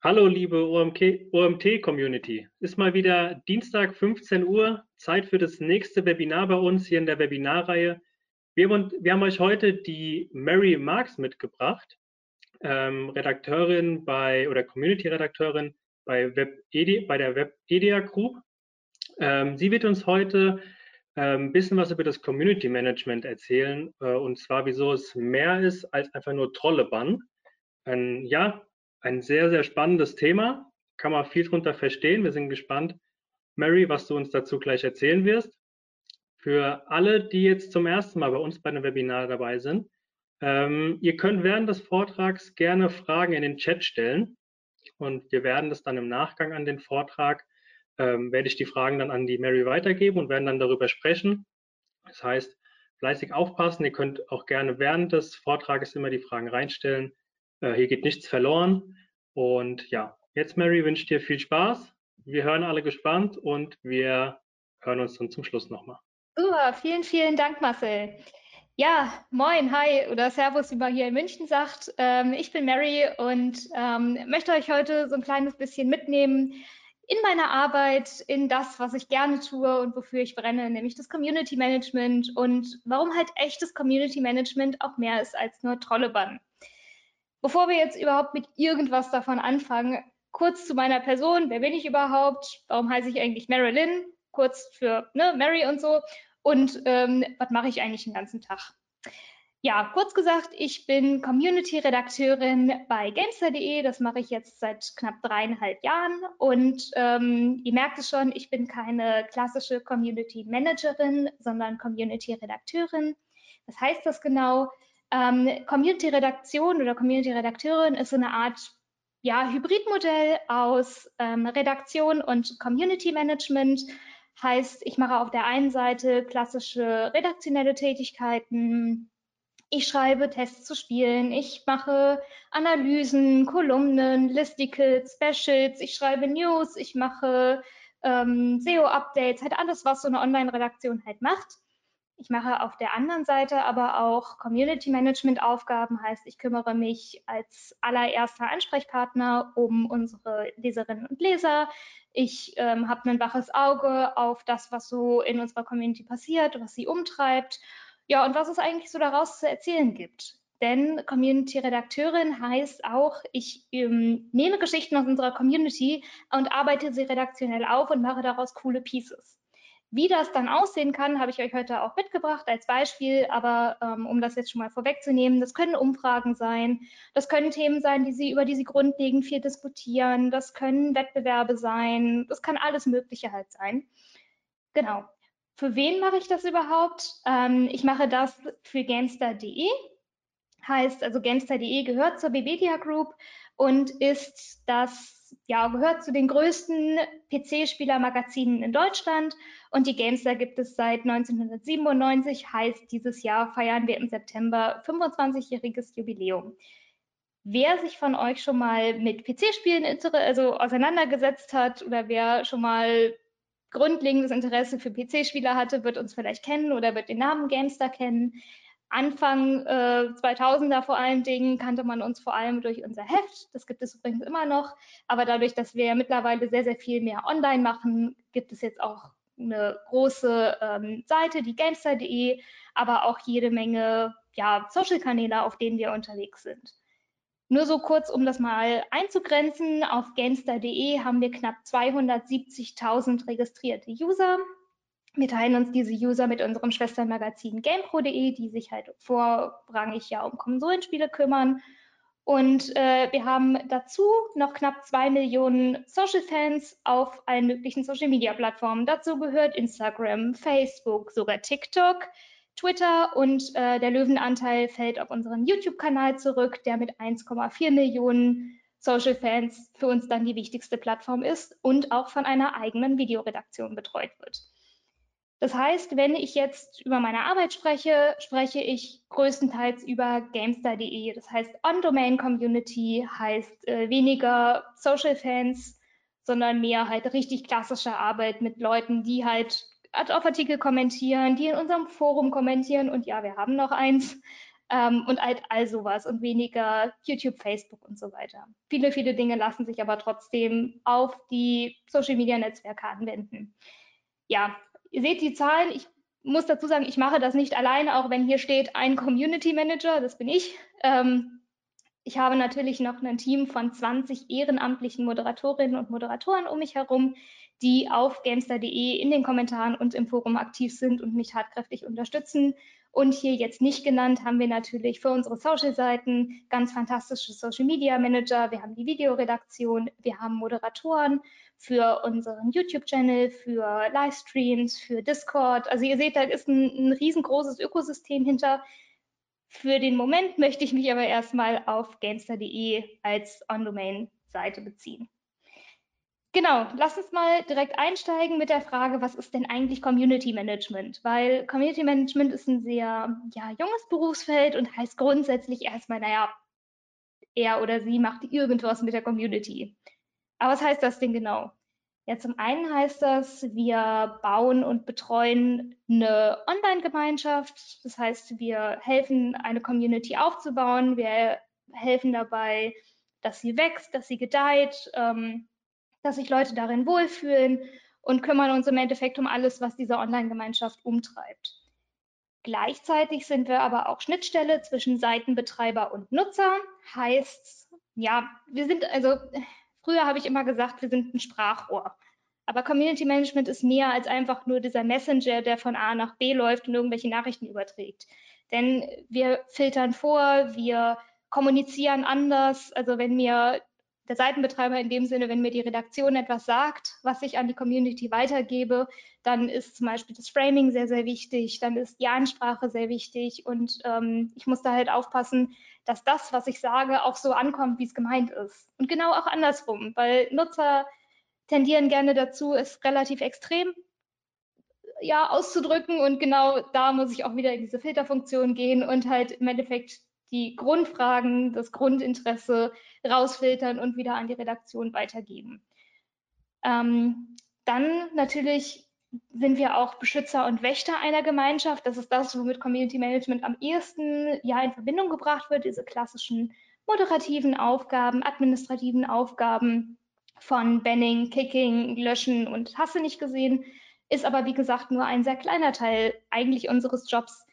Hallo liebe OMT-Community. Ist mal wieder Dienstag 15 Uhr, Zeit für das nächste Webinar bei uns hier in der Webinarreihe. Wir, wir haben euch heute die Mary Marks mitgebracht, ähm, Redakteurin bei oder Community-Redakteurin bei, Web bei der WebEdia Group. Ähm, sie wird uns heute ein ähm, bisschen was über das Community Management erzählen äh, und zwar, wieso es mehr ist als einfach nur Trollebann. Ein, ja, ein sehr, sehr spannendes Thema. Kann man viel drunter verstehen. Wir sind gespannt, Mary, was du uns dazu gleich erzählen wirst. Für alle, die jetzt zum ersten Mal bei uns bei einem Webinar dabei sind, ähm, ihr könnt während des Vortrags gerne Fragen in den Chat stellen und wir werden das dann im Nachgang an den Vortrag ähm, werde ich die Fragen dann an die Mary weitergeben und werden dann darüber sprechen. Das heißt, fleißig aufpassen. Ihr könnt auch gerne während des Vortrages immer die Fragen reinstellen. Äh, hier geht nichts verloren. Und ja, jetzt Mary wünsche dir viel Spaß. Wir hören alle gespannt und wir hören uns dann zum Schluss nochmal. Super, vielen, vielen Dank, Marcel. Ja, moin, hi oder Servus, wie man hier in München sagt. Ähm, ich bin Mary und ähm, möchte euch heute so ein kleines bisschen mitnehmen, in meiner Arbeit, in das, was ich gerne tue und wofür ich brenne, nämlich das Community Management und warum halt echtes Community Management auch mehr ist als nur Trollebann. Bevor wir jetzt überhaupt mit irgendwas davon anfangen, kurz zu meiner Person. Wer bin ich überhaupt? Warum heiße ich eigentlich Marilyn? Kurz für ne, Mary und so. Und ähm, was mache ich eigentlich den ganzen Tag? Ja, kurz gesagt, ich bin Community-Redakteurin bei Gamester.de. Das mache ich jetzt seit knapp dreieinhalb Jahren. Und ähm, ihr merkt es schon, ich bin keine klassische Community-Managerin, sondern Community-Redakteurin. Was heißt das genau? Ähm, Community-Redaktion oder Community-Redakteurin ist so eine Art ja, Hybridmodell aus ähm, Redaktion und Community-Management. Heißt, ich mache auf der einen Seite klassische redaktionelle Tätigkeiten, ich schreibe Tests zu Spielen, ich mache Analysen, Kolumnen, Listicles, Specials, ich schreibe News, ich mache ähm, SEO-Updates, halt alles, was so eine Online-Redaktion halt macht. Ich mache auf der anderen Seite aber auch Community Management Aufgaben, heißt, ich kümmere mich als allererster Ansprechpartner um unsere Leserinnen und Leser. Ich ähm, habe ein waches Auge auf das, was so in unserer Community passiert, was sie umtreibt ja, und was es eigentlich so daraus zu erzählen gibt. Denn Community-Redakteurin heißt auch, ich ähm, nehme Geschichten aus unserer Community und arbeite sie redaktionell auf und mache daraus coole Pieces. Wie das dann aussehen kann, habe ich euch heute auch mitgebracht als Beispiel, aber ähm, um das jetzt schon mal vorwegzunehmen, das können Umfragen sein, das können Themen sein, die Sie, über die Sie grundlegend viel diskutieren, das können Wettbewerbe sein, das kann alles Mögliche halt sein. Genau. Für wen mache ich das überhaupt? Ähm, ich mache das für Gamestar.de. Heißt, also Gamestar.de gehört zur Bebedia Group und ist das, ja, gehört zu den größten PC-Spieler-Magazinen in Deutschland. Und die Gamestar gibt es seit 1997. Heißt, dieses Jahr feiern wir im September 25-jähriges Jubiläum. Wer sich von euch schon mal mit PC-Spielen also auseinandergesetzt hat oder wer schon mal grundlegendes Interesse für PC-Spieler hatte, wird uns vielleicht kennen oder wird den Namen Gamestar kennen. Anfang äh, 2000er vor allen Dingen kannte man uns vor allem durch unser Heft. Das gibt es übrigens immer noch. Aber dadurch, dass wir mittlerweile sehr, sehr viel mehr online machen, gibt es jetzt auch eine große ähm, Seite, die Gamestar.de, aber auch jede Menge ja, Social-Kanäle, auf denen wir unterwegs sind. Nur so kurz, um das mal einzugrenzen, auf Gamestar.de haben wir knapp 270.000 registrierte User. Wir teilen uns diese User mit unserem Schwesternmagazin GamePro.de, die sich halt vorrangig ja um Konsolenspiele kümmern. Und äh, wir haben dazu noch knapp zwei Millionen Social-Fans auf allen möglichen Social-Media-Plattformen. Dazu gehört Instagram, Facebook, sogar TikTok. Twitter und äh, der Löwenanteil fällt auf unseren YouTube-Kanal zurück, der mit 1,4 Millionen Social Fans für uns dann die wichtigste Plattform ist und auch von einer eigenen Videoredaktion betreut wird. Das heißt, wenn ich jetzt über meine Arbeit spreche, spreche ich größtenteils über Gamestar.de. Das heißt, On-Domain-Community heißt äh, weniger Social Fans, sondern mehr halt richtig klassische Arbeit mit Leuten, die halt Ad-Auf-Artikel kommentieren, die in unserem Forum kommentieren und ja, wir haben noch eins. ähm, und halt all sowas und weniger YouTube, Facebook und so weiter. Viele, viele Dinge lassen sich aber trotzdem auf die Social-Media-Netzwerke anwenden. Ja, ihr seht die Zahlen. Ich muss dazu sagen, ich mache das nicht alleine, auch wenn hier steht ein Community Manager, das bin ich. Ähm, ich habe natürlich noch ein Team von 20 ehrenamtlichen Moderatorinnen und Moderatoren um mich herum, die auf gamestar.de in den Kommentaren und im Forum aktiv sind und mich tatkräftig unterstützen. Und hier jetzt nicht genannt haben wir natürlich für unsere Social-Seiten ganz fantastische Social-Media-Manager. Wir haben die Videoredaktion, wir haben Moderatoren für unseren YouTube-Channel, für Livestreams, für Discord. Also ihr seht, da ist ein, ein riesengroßes Ökosystem hinter. Für den Moment möchte ich mich aber erstmal auf gamestar.de als On-Domain-Seite beziehen. Genau, lass uns mal direkt einsteigen mit der Frage, was ist denn eigentlich Community Management? Weil Community Management ist ein sehr ja, junges Berufsfeld und heißt grundsätzlich erstmal, naja, er oder sie macht irgendwas mit der Community. Aber was heißt das denn genau? Ja, zum einen heißt das, wir bauen und betreuen eine Online-Gemeinschaft. Das heißt, wir helfen, eine Community aufzubauen. Wir helfen dabei, dass sie wächst, dass sie gedeiht. Ähm, dass sich Leute darin wohlfühlen und kümmern uns im Endeffekt um alles, was diese Online-Gemeinschaft umtreibt. Gleichzeitig sind wir aber auch Schnittstelle zwischen Seitenbetreiber und Nutzer. Heißt, ja, wir sind also, früher habe ich immer gesagt, wir sind ein Sprachrohr. Aber Community Management ist mehr als einfach nur dieser Messenger, der von A nach B läuft und irgendwelche Nachrichten überträgt. Denn wir filtern vor, wir kommunizieren anders. Also wenn mir der Seitenbetreiber in dem Sinne, wenn mir die Redaktion etwas sagt, was ich an die Community weitergebe, dann ist zum Beispiel das Framing sehr, sehr wichtig, dann ist die Ansprache sehr wichtig und ähm, ich muss da halt aufpassen, dass das, was ich sage, auch so ankommt, wie es gemeint ist. Und genau auch andersrum, weil Nutzer tendieren gerne dazu, es relativ extrem ja, auszudrücken und genau da muss ich auch wieder in diese Filterfunktion gehen und halt im Endeffekt die Grundfragen, das Grundinteresse rausfiltern und wieder an die Redaktion weitergeben. Ähm, dann natürlich sind wir auch Beschützer und Wächter einer Gemeinschaft. Das ist das, womit Community Management am ehesten ja in Verbindung gebracht wird, diese klassischen moderativen Aufgaben, administrativen Aufgaben von Banning, Kicking, Löschen und Hasse nicht gesehen, ist aber wie gesagt nur ein sehr kleiner Teil eigentlich unseres Jobs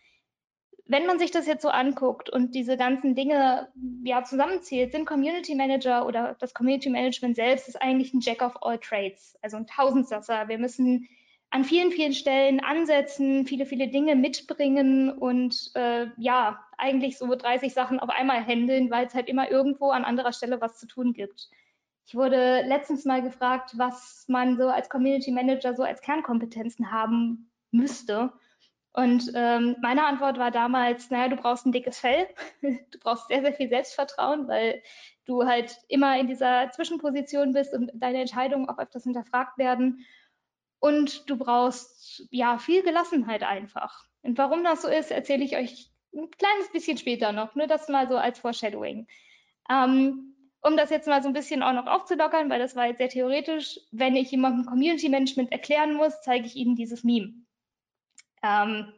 wenn man sich das jetzt so anguckt und diese ganzen Dinge ja zusammenzählt, sind Community Manager oder das Community Management selbst ist eigentlich ein Jack of all Trades, also ein Tausendsasser. Wir müssen an vielen, vielen Stellen ansetzen, viele, viele Dinge mitbringen und äh, ja, eigentlich so 30 Sachen auf einmal handeln, weil es halt immer irgendwo an anderer Stelle was zu tun gibt. Ich wurde letztens mal gefragt, was man so als Community Manager so als Kernkompetenzen haben müsste. Und ähm, meine Antwort war damals, naja, du brauchst ein dickes Fell, du brauchst sehr, sehr viel Selbstvertrauen, weil du halt immer in dieser Zwischenposition bist und deine Entscheidungen auch öfters hinterfragt werden. Und du brauchst ja viel Gelassenheit einfach. Und warum das so ist, erzähle ich euch ein kleines bisschen später noch, nur das mal so als Foreshadowing. Ähm, um das jetzt mal so ein bisschen auch noch aufzulockern, weil das war jetzt sehr theoretisch, wenn ich jemandem Community Management erklären muss, zeige ich ihnen dieses Meme. Ähm,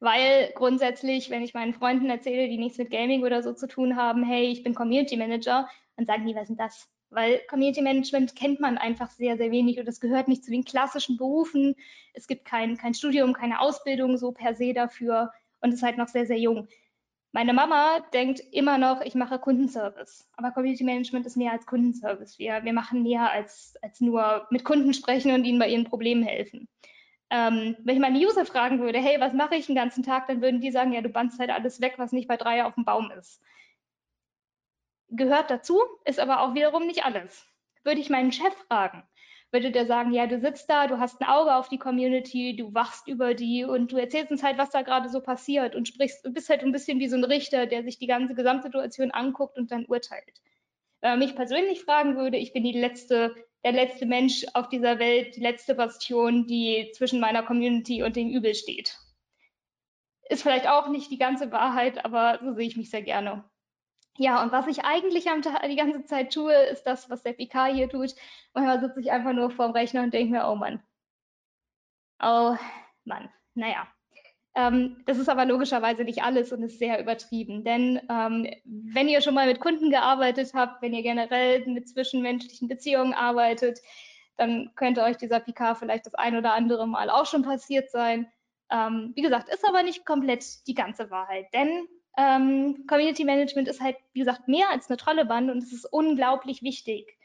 weil grundsätzlich, wenn ich meinen Freunden erzähle, die nichts mit Gaming oder so zu tun haben, hey, ich bin Community Manager, dann sagen die, was ist denn das? Weil Community Management kennt man einfach sehr, sehr wenig und es gehört nicht zu den klassischen Berufen. Es gibt kein, kein Studium, keine Ausbildung so per se dafür und ist halt noch sehr, sehr jung. Meine Mama denkt immer noch, ich mache Kundenservice. Aber Community Management ist mehr als Kundenservice. Wir, wir machen mehr als, als nur mit Kunden sprechen und ihnen bei ihren Problemen helfen. Ähm, wenn ich meine User fragen würde, hey, was mache ich den ganzen Tag, dann würden die sagen, ja, du bannst halt alles weg, was nicht bei drei auf dem Baum ist. Gehört dazu, ist aber auch wiederum nicht alles. Würde ich meinen Chef fragen, würde der sagen, ja, du sitzt da, du hast ein Auge auf die Community, du wachst über die und du erzählst uns halt, was da gerade so passiert und sprichst, bist halt ein bisschen wie so ein Richter, der sich die ganze Gesamtsituation anguckt und dann urteilt. Wenn man mich persönlich fragen würde, ich bin die letzte der letzte Mensch auf dieser Welt, die letzte Bastion, die zwischen meiner Community und dem Übel steht. Ist vielleicht auch nicht die ganze Wahrheit, aber so sehe ich mich sehr gerne. Ja, und was ich eigentlich am Tag, die ganze Zeit tue, ist das, was der PK hier tut. Manchmal sitze ich einfach nur vorm Rechner und denke mir, oh Mann. Oh Mann, naja. Ähm, das ist aber logischerweise nicht alles und ist sehr übertrieben. Denn ähm, wenn ihr schon mal mit Kunden gearbeitet habt, wenn ihr generell mit zwischenmenschlichen Beziehungen arbeitet, dann könnte euch dieser Picard vielleicht das ein oder andere Mal auch schon passiert sein. Ähm, wie gesagt, ist aber nicht komplett die ganze Wahrheit, denn ähm, Community Management ist halt, wie gesagt, mehr als eine Trolleband und es ist unglaublich wichtig,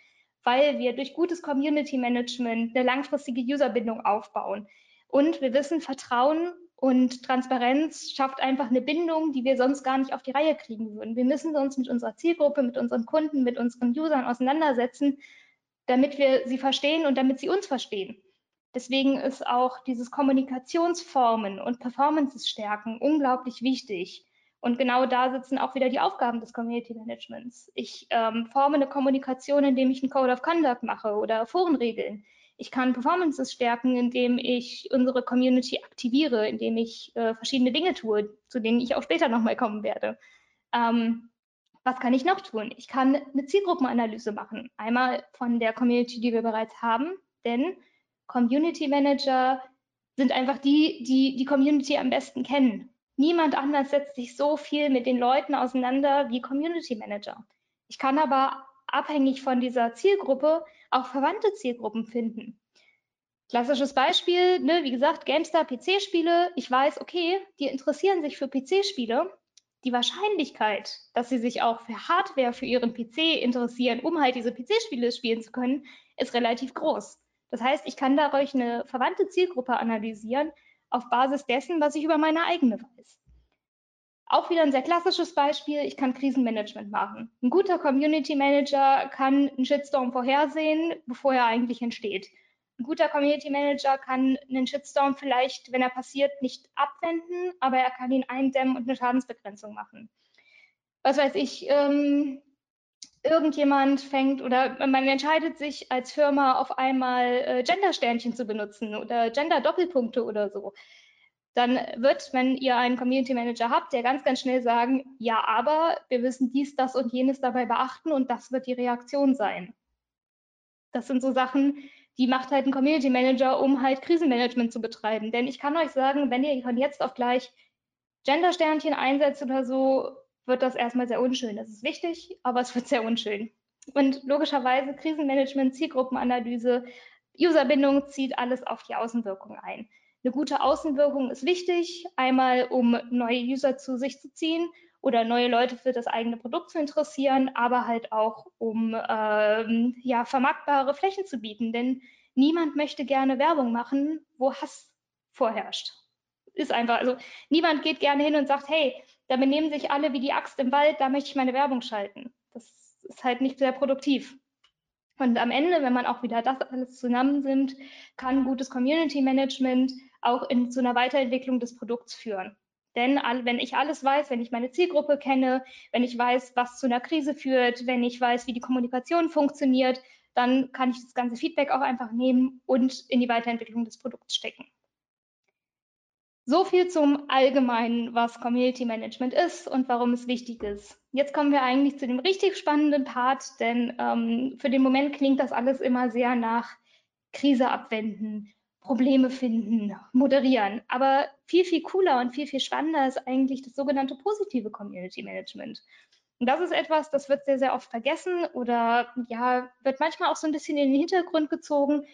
weil wir durch gutes Community Management eine langfristige Userbindung aufbauen. Und wir wissen, Vertrauen und Transparenz schafft einfach eine Bindung, die wir sonst gar nicht auf die Reihe kriegen würden. Wir müssen uns mit unserer Zielgruppe, mit unseren Kunden, mit unseren Usern auseinandersetzen, damit wir sie verstehen und damit sie uns verstehen. Deswegen ist auch dieses Kommunikationsformen und Performances stärken unglaublich wichtig. Und genau da sitzen auch wieder die Aufgaben des Community Managements. Ich ähm, forme eine Kommunikation, indem ich einen Code of Conduct mache oder Forenregeln. Ich kann Performances stärken, indem ich unsere Community aktiviere, indem ich äh, verschiedene Dinge tue, zu denen ich auch später nochmal kommen werde. Ähm, was kann ich noch tun? Ich kann eine Zielgruppenanalyse machen. Einmal von der Community, die wir bereits haben, denn Community Manager sind einfach die, die die Community am besten kennen. Niemand anders setzt sich so viel mit den Leuten auseinander wie Community Manager. Ich kann aber abhängig von dieser Zielgruppe auch verwandte Zielgruppen finden. Klassisches Beispiel, ne, wie gesagt, GameStar PC-Spiele. Ich weiß, okay, die interessieren sich für PC-Spiele. Die Wahrscheinlichkeit, dass sie sich auch für Hardware für ihren PC interessieren, um halt diese PC-Spiele spielen zu können, ist relativ groß. Das heißt, ich kann dadurch eine verwandte Zielgruppe analysieren auf Basis dessen, was ich über meine eigene weiß. Auch wieder ein sehr klassisches Beispiel, ich kann Krisenmanagement machen. Ein guter Community Manager kann einen Shitstorm vorhersehen, bevor er eigentlich entsteht. Ein guter Community Manager kann einen Shitstorm vielleicht, wenn er passiert, nicht abwenden, aber er kann ihn eindämmen und eine Schadensbegrenzung machen. Was weiß ich, ähm, irgendjemand fängt oder man entscheidet sich als Firma auf einmal äh, Gender-Sternchen zu benutzen oder Gender-Doppelpunkte oder so dann wird, wenn ihr einen Community Manager habt, der ganz, ganz schnell sagen, ja, aber wir müssen dies, das und jenes dabei beachten und das wird die Reaktion sein. Das sind so Sachen, die macht halt ein Community Manager, um halt Krisenmanagement zu betreiben. Denn ich kann euch sagen, wenn ihr von jetzt auf gleich Gender-Sternchen einsetzt oder so, wird das erstmal sehr unschön. Das ist wichtig, aber es wird sehr unschön. Und logischerweise Krisenmanagement, Zielgruppenanalyse, Userbindung zieht alles auf die Außenwirkung ein. Eine gute Außenwirkung ist wichtig, einmal um neue User zu sich zu ziehen oder neue Leute für das eigene Produkt zu interessieren, aber halt auch um ähm, ja, vermarktbare Flächen zu bieten. Denn niemand möchte gerne Werbung machen, wo Hass vorherrscht. Ist einfach, also niemand geht gerne hin und sagt, hey, da benehmen sich alle wie die Axt im Wald, da möchte ich meine Werbung schalten. Das ist halt nicht sehr produktiv. Und am Ende, wenn man auch wieder das alles zusammennimmt, kann gutes Community Management auch in, zu einer Weiterentwicklung des Produkts führen. Denn wenn ich alles weiß, wenn ich meine Zielgruppe kenne, wenn ich weiß, was zu einer Krise führt, wenn ich weiß, wie die Kommunikation funktioniert, dann kann ich das ganze Feedback auch einfach nehmen und in die Weiterentwicklung des Produkts stecken. So viel zum Allgemeinen, was Community Management ist und warum es wichtig ist. Jetzt kommen wir eigentlich zu dem richtig spannenden Part, denn ähm, für den Moment klingt das alles immer sehr nach Krise abwenden, Probleme finden, moderieren. Aber viel, viel cooler und viel, viel spannender ist eigentlich das sogenannte positive Community Management. Und das ist etwas, das wird sehr, sehr oft vergessen oder ja, wird manchmal auch so ein bisschen in den Hintergrund gezogen,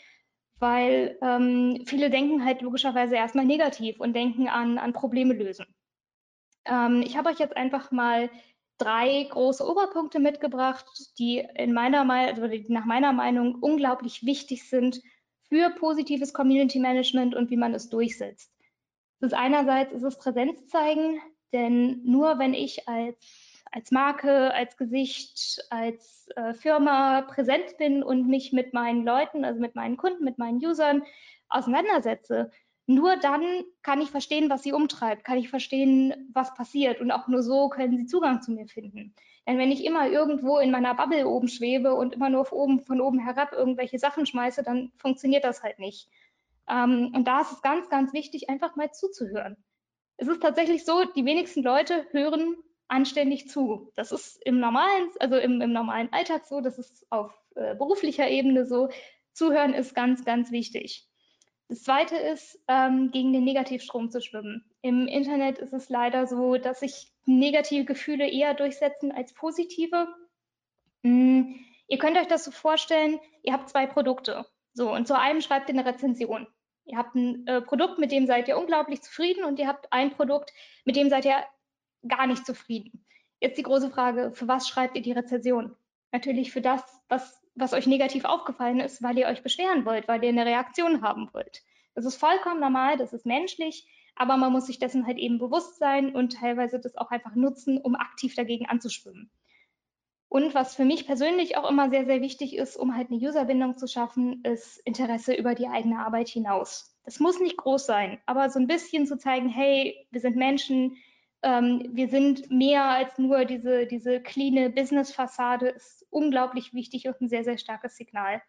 weil ähm, viele denken halt logischerweise erstmal negativ und denken an, an Probleme lösen. Ähm, ich habe euch jetzt einfach mal drei große Oberpunkte mitgebracht, die in meiner also die nach meiner Meinung unglaublich wichtig sind für positives Community Management und wie man es durchsetzt. Das ist einerseits ist es Präsenz zeigen, denn nur wenn ich als als Marke, als Gesicht, als äh, Firma präsent bin und mich mit meinen Leuten, also mit meinen Kunden, mit meinen Usern auseinandersetze, nur dann kann ich verstehen, was sie umtreibt, kann ich verstehen, was passiert und auch nur so können sie Zugang zu mir finden. Denn wenn ich immer irgendwo in meiner Bubble oben schwebe und immer nur oben, von oben herab irgendwelche Sachen schmeiße, dann funktioniert das halt nicht. Ähm, und da ist es ganz, ganz wichtig, einfach mal zuzuhören. Es ist tatsächlich so, die wenigsten Leute hören anständig zu. Das ist im normalen, also im, im normalen Alltag so, das ist auf äh, beruflicher Ebene so. Zuhören ist ganz, ganz wichtig. Das zweite ist, ähm, gegen den Negativstrom zu schwimmen. Im Internet ist es leider so, dass sich negative Gefühle eher durchsetzen als positive. Mm, ihr könnt euch das so vorstellen, ihr habt zwei Produkte. So, und zu einem schreibt ihr eine Rezension. Ihr habt ein äh, Produkt, mit dem seid ihr unglaublich zufrieden und ihr habt ein Produkt, mit dem seid ihr gar nicht zufrieden. Jetzt die große Frage, für was schreibt ihr die Rezension? Natürlich für das, was was euch negativ aufgefallen ist, weil ihr euch beschweren wollt, weil ihr eine Reaktion haben wollt. Das ist vollkommen normal, das ist menschlich, aber man muss sich dessen halt eben bewusst sein und teilweise das auch einfach nutzen, um aktiv dagegen anzuschwimmen. Und was für mich persönlich auch immer sehr, sehr wichtig ist, um halt eine Userbindung zu schaffen, ist Interesse über die eigene Arbeit hinaus. Das muss nicht groß sein, aber so ein bisschen zu zeigen, hey, wir sind Menschen, ähm, wir sind mehr als nur diese, diese cleane Business-Fassade, ist unglaublich wichtig und ein sehr, sehr starkes Signal.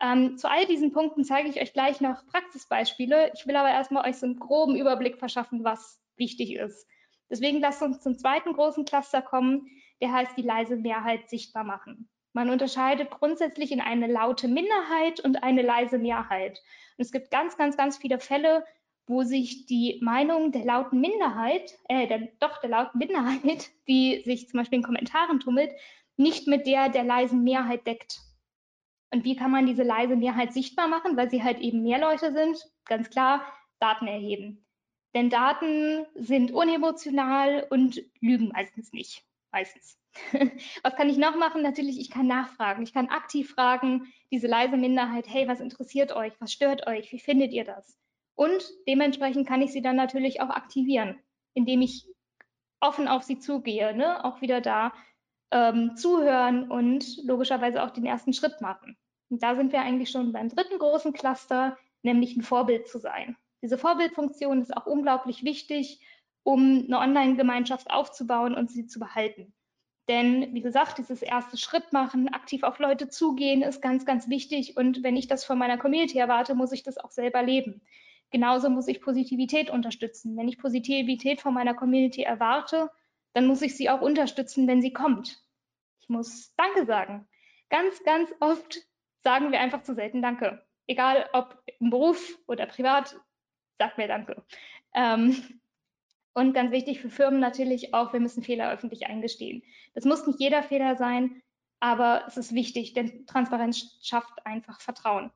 Ähm, zu all diesen Punkten zeige ich euch gleich noch Praxisbeispiele. Ich will aber erstmal euch so einen groben Überblick verschaffen, was wichtig ist. Deswegen lasst uns zum zweiten großen Cluster kommen, der heißt die leise Mehrheit sichtbar machen. Man unterscheidet grundsätzlich in eine laute Minderheit und eine leise Mehrheit. Und es gibt ganz, ganz, ganz viele Fälle, wo sich die Meinung der lauten Minderheit, äh, der, doch der lauten Minderheit, die sich zum Beispiel in Kommentaren tummelt, nicht mit der der leisen Mehrheit deckt. Und wie kann man diese leise Mehrheit sichtbar machen, weil sie halt eben mehr Leute sind? Ganz klar, Daten erheben. Denn Daten sind unemotional und lügen meistens nicht. Meistens. was kann ich noch machen? Natürlich, ich kann nachfragen. Ich kann aktiv fragen, diese leise Minderheit, hey, was interessiert euch? Was stört euch? Wie findet ihr das? Und dementsprechend kann ich sie dann natürlich auch aktivieren, indem ich offen auf sie zugehe, ne? auch wieder da ähm, zuhören und logischerweise auch den ersten Schritt machen. Und da sind wir eigentlich schon beim dritten großen Cluster, nämlich ein Vorbild zu sein. Diese Vorbildfunktion ist auch unglaublich wichtig, um eine Online-Gemeinschaft aufzubauen und sie zu behalten. Denn wie gesagt, dieses erste Schritt machen, aktiv auf Leute zugehen, ist ganz, ganz wichtig. Und wenn ich das von meiner Community erwarte, muss ich das auch selber leben. Genauso muss ich Positivität unterstützen. Wenn ich Positivität von meiner Community erwarte, dann muss ich sie auch unterstützen, wenn sie kommt. Ich muss Danke sagen. Ganz, ganz oft sagen wir einfach zu selten Danke. Egal ob im Beruf oder privat, sagt mir Danke. Ähm, und ganz wichtig für Firmen natürlich auch, wir müssen Fehler öffentlich eingestehen. Das muss nicht jeder Fehler sein, aber es ist wichtig, denn Transparenz schafft einfach Vertrauen.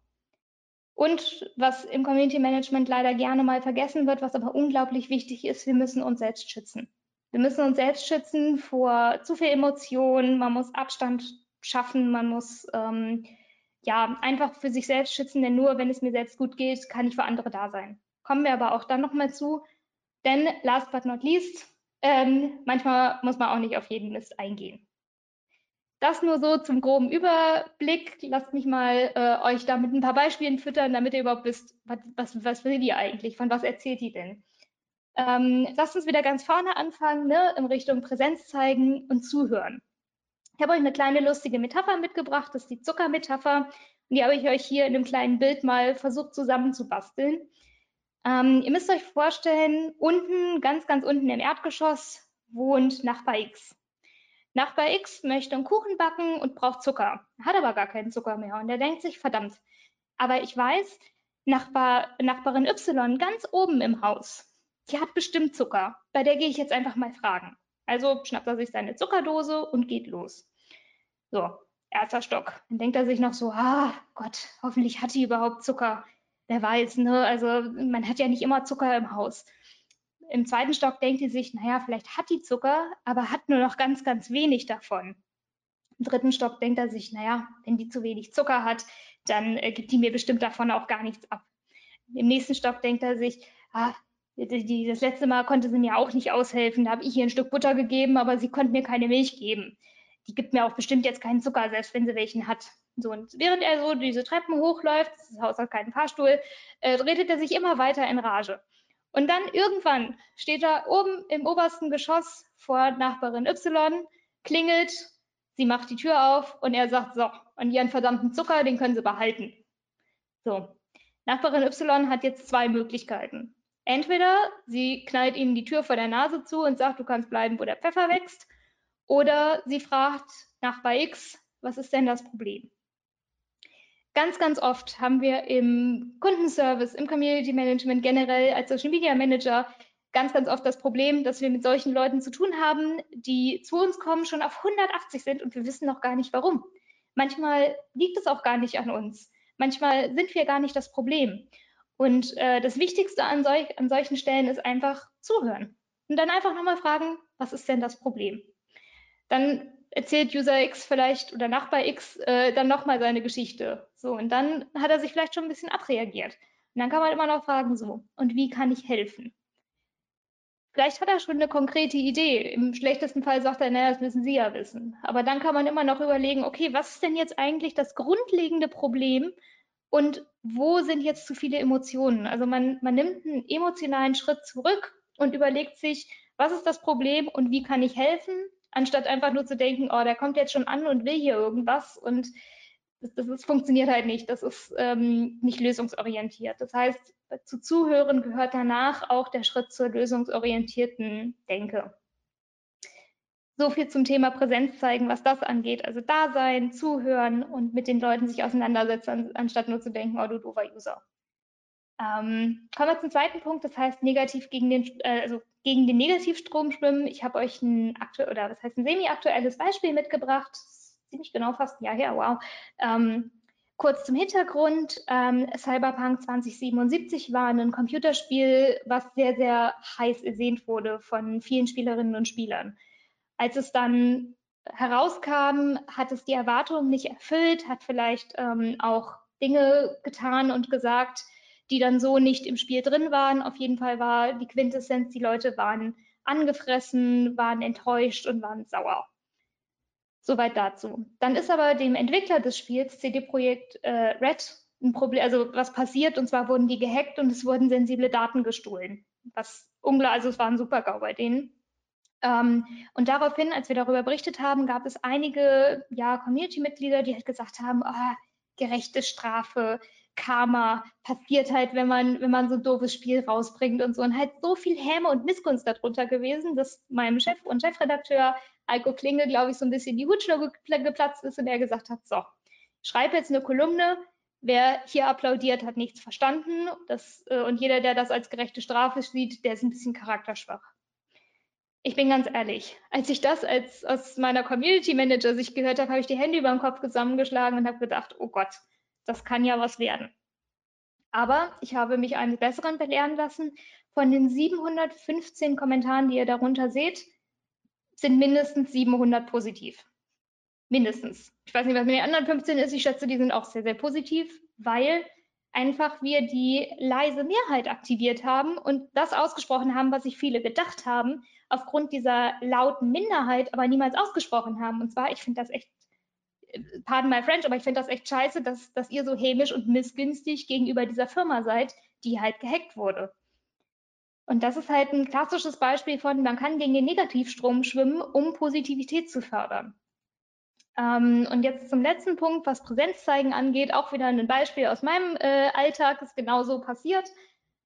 Und was im Community Management leider gerne mal vergessen wird, was aber unglaublich wichtig ist, wir müssen uns selbst schützen. Wir müssen uns selbst schützen vor zu viel Emotionen, man muss Abstand schaffen, man muss ähm, ja einfach für sich selbst schützen, denn nur wenn es mir selbst gut geht, kann ich für andere da sein. Kommen wir aber auch dann nochmal zu, denn last but not least, ähm, manchmal muss man auch nicht auf jeden Mist eingehen. Das nur so zum groben Überblick. Lasst mich mal äh, euch da mit ein paar Beispielen füttern, damit ihr überhaupt wisst, was, was, was will die eigentlich, von was erzählt die denn. Ähm, lasst uns wieder ganz vorne anfangen, ne, in Richtung Präsenz zeigen und zuhören. Ich habe euch eine kleine lustige Metapher mitgebracht, das ist die Zuckermetapher. Und die habe ich euch hier in einem kleinen Bild mal versucht zusammenzubasteln. Ähm, ihr müsst euch vorstellen, unten, ganz, ganz unten im Erdgeschoss wohnt Nachbar X. Nachbar X möchte einen Kuchen backen und braucht Zucker, hat aber gar keinen Zucker mehr und er denkt sich, verdammt, aber ich weiß, Nachbar, Nachbarin Y ganz oben im Haus, die hat bestimmt Zucker, bei der gehe ich jetzt einfach mal fragen. Also schnappt er sich seine Zuckerdose und geht los. So, erster Stock. Dann denkt er sich noch so, ah Gott, hoffentlich hat die überhaupt Zucker. Wer weiß, ne? Also man hat ja nicht immer Zucker im Haus. Im zweiten Stock denkt die sich, naja, vielleicht hat die Zucker, aber hat nur noch ganz, ganz wenig davon. Im dritten Stock denkt er sich, naja, wenn die zu wenig Zucker hat, dann äh, gibt die mir bestimmt davon auch gar nichts ab. Im nächsten Stock denkt er sich, ah, die, die, das letzte Mal konnte sie mir auch nicht aushelfen. Da habe ich ihr ein Stück Butter gegeben, aber sie konnte mir keine Milch geben. Die gibt mir auch bestimmt jetzt keinen Zucker, selbst wenn sie welchen hat. So, und während er so diese Treppen hochläuft, das Haus hat keinen Fahrstuhl, äh, redet er sich immer weiter in Rage. Und dann irgendwann steht er oben im obersten Geschoss vor Nachbarin Y, klingelt, sie macht die Tür auf und er sagt, so, und ihren verdammten Zucker, den können Sie behalten. So, Nachbarin Y hat jetzt zwei Möglichkeiten. Entweder sie knallt ihm die Tür vor der Nase zu und sagt, du kannst bleiben, wo der Pfeffer wächst, oder sie fragt Nachbar X, was ist denn das Problem? Ganz, ganz oft haben wir im Kundenservice, im Community Management generell als Social Media Manager ganz, ganz oft das Problem, dass wir mit solchen Leuten zu tun haben, die zu uns kommen, schon auf 180 sind und wir wissen noch gar nicht warum. Manchmal liegt es auch gar nicht an uns. Manchmal sind wir gar nicht das Problem. Und äh, das Wichtigste an, solch, an solchen Stellen ist einfach zuhören. Und dann einfach nochmal fragen, was ist denn das Problem? Dann erzählt User X vielleicht oder Nachbar X äh, dann nochmal seine Geschichte. So, und dann hat er sich vielleicht schon ein bisschen abreagiert. Und dann kann man immer noch fragen, so, und wie kann ich helfen? Vielleicht hat er schon eine konkrete Idee. Im schlechtesten Fall sagt er, naja, das müssen Sie ja wissen. Aber dann kann man immer noch überlegen, okay, was ist denn jetzt eigentlich das grundlegende Problem und wo sind jetzt zu viele Emotionen? Also man, man nimmt einen emotionalen Schritt zurück und überlegt sich, was ist das Problem und wie kann ich helfen, anstatt einfach nur zu denken, oh, der kommt jetzt schon an und will hier irgendwas und das, das ist, funktioniert halt nicht. Das ist ähm, nicht lösungsorientiert. Das heißt, zu Zuhören gehört danach auch der Schritt zur lösungsorientierten Denke. So viel zum Thema Präsenz zeigen, was das angeht. Also da sein, zuhören und mit den Leuten sich auseinandersetzen, anstatt nur zu denken, oh du doofer User. Ähm, kommen wir zum zweiten Punkt, das heißt negativ gegen den, äh, also gegen den Negativstrom schwimmen. Ich habe euch ein aktuell oder was heißt ein semi-aktuelles Beispiel mitgebracht, ziemlich genau fast ein Jahr her, wow. Ähm, kurz zum Hintergrund, ähm, Cyberpunk 2077 war ein Computerspiel, was sehr, sehr heiß ersehnt wurde von vielen Spielerinnen und Spielern. Als es dann herauskam, hat es die Erwartungen nicht erfüllt, hat vielleicht ähm, auch Dinge getan und gesagt, die dann so nicht im Spiel drin waren. Auf jeden Fall war die Quintessenz, die Leute waren angefressen, waren enttäuscht und waren sauer. Soweit dazu. Dann ist aber dem Entwickler des Spiels, CD Projekt äh, Red, ein Problem, also was passiert, und zwar wurden die gehackt und es wurden sensible Daten gestohlen. Was unglaublich, also es war ein Super-GAU bei denen. Ähm, und daraufhin, als wir darüber berichtet haben, gab es einige ja, Community-Mitglieder, die halt gesagt haben, oh, gerechte Strafe, Karma passiert halt, wenn man, wenn man so ein doofes Spiel rausbringt und so. Und halt so viel Häme und Missgunst darunter gewesen, dass meinem Chef und Chefredakteur Alko Klinge, glaube ich, so ein bisschen die Hutschnur geplatzt ist und er gesagt hat, so, schreibe jetzt eine Kolumne, wer hier applaudiert, hat nichts verstanden. Das, äh, und jeder, der das als gerechte Strafe sieht, der ist ein bisschen charakterschwach. Ich bin ganz ehrlich, als ich das als aus meiner Community Manager sich gehört habe, habe ich die Hände über den Kopf zusammengeschlagen und habe gedacht, oh Gott, das kann ja was werden. Aber ich habe mich eines Besseren belehren lassen. Von den 715 Kommentaren, die ihr darunter seht, sind mindestens 700 positiv. Mindestens. Ich weiß nicht, was mit den anderen 15 ist. Ich schätze, die sind auch sehr, sehr positiv, weil einfach wir die leise Mehrheit aktiviert haben und das ausgesprochen haben, was sich viele gedacht haben, aufgrund dieser lauten Minderheit aber niemals ausgesprochen haben. Und zwar, ich finde das echt pardon my French, aber ich finde das echt scheiße, dass, dass ihr so hämisch und missgünstig gegenüber dieser Firma seid, die halt gehackt wurde. Und das ist halt ein klassisches Beispiel von, man kann gegen den Negativstrom schwimmen, um Positivität zu fördern. Ähm, und jetzt zum letzten Punkt, was Präsenzzeigen angeht, auch wieder ein Beispiel aus meinem äh, Alltag, ist genauso passiert.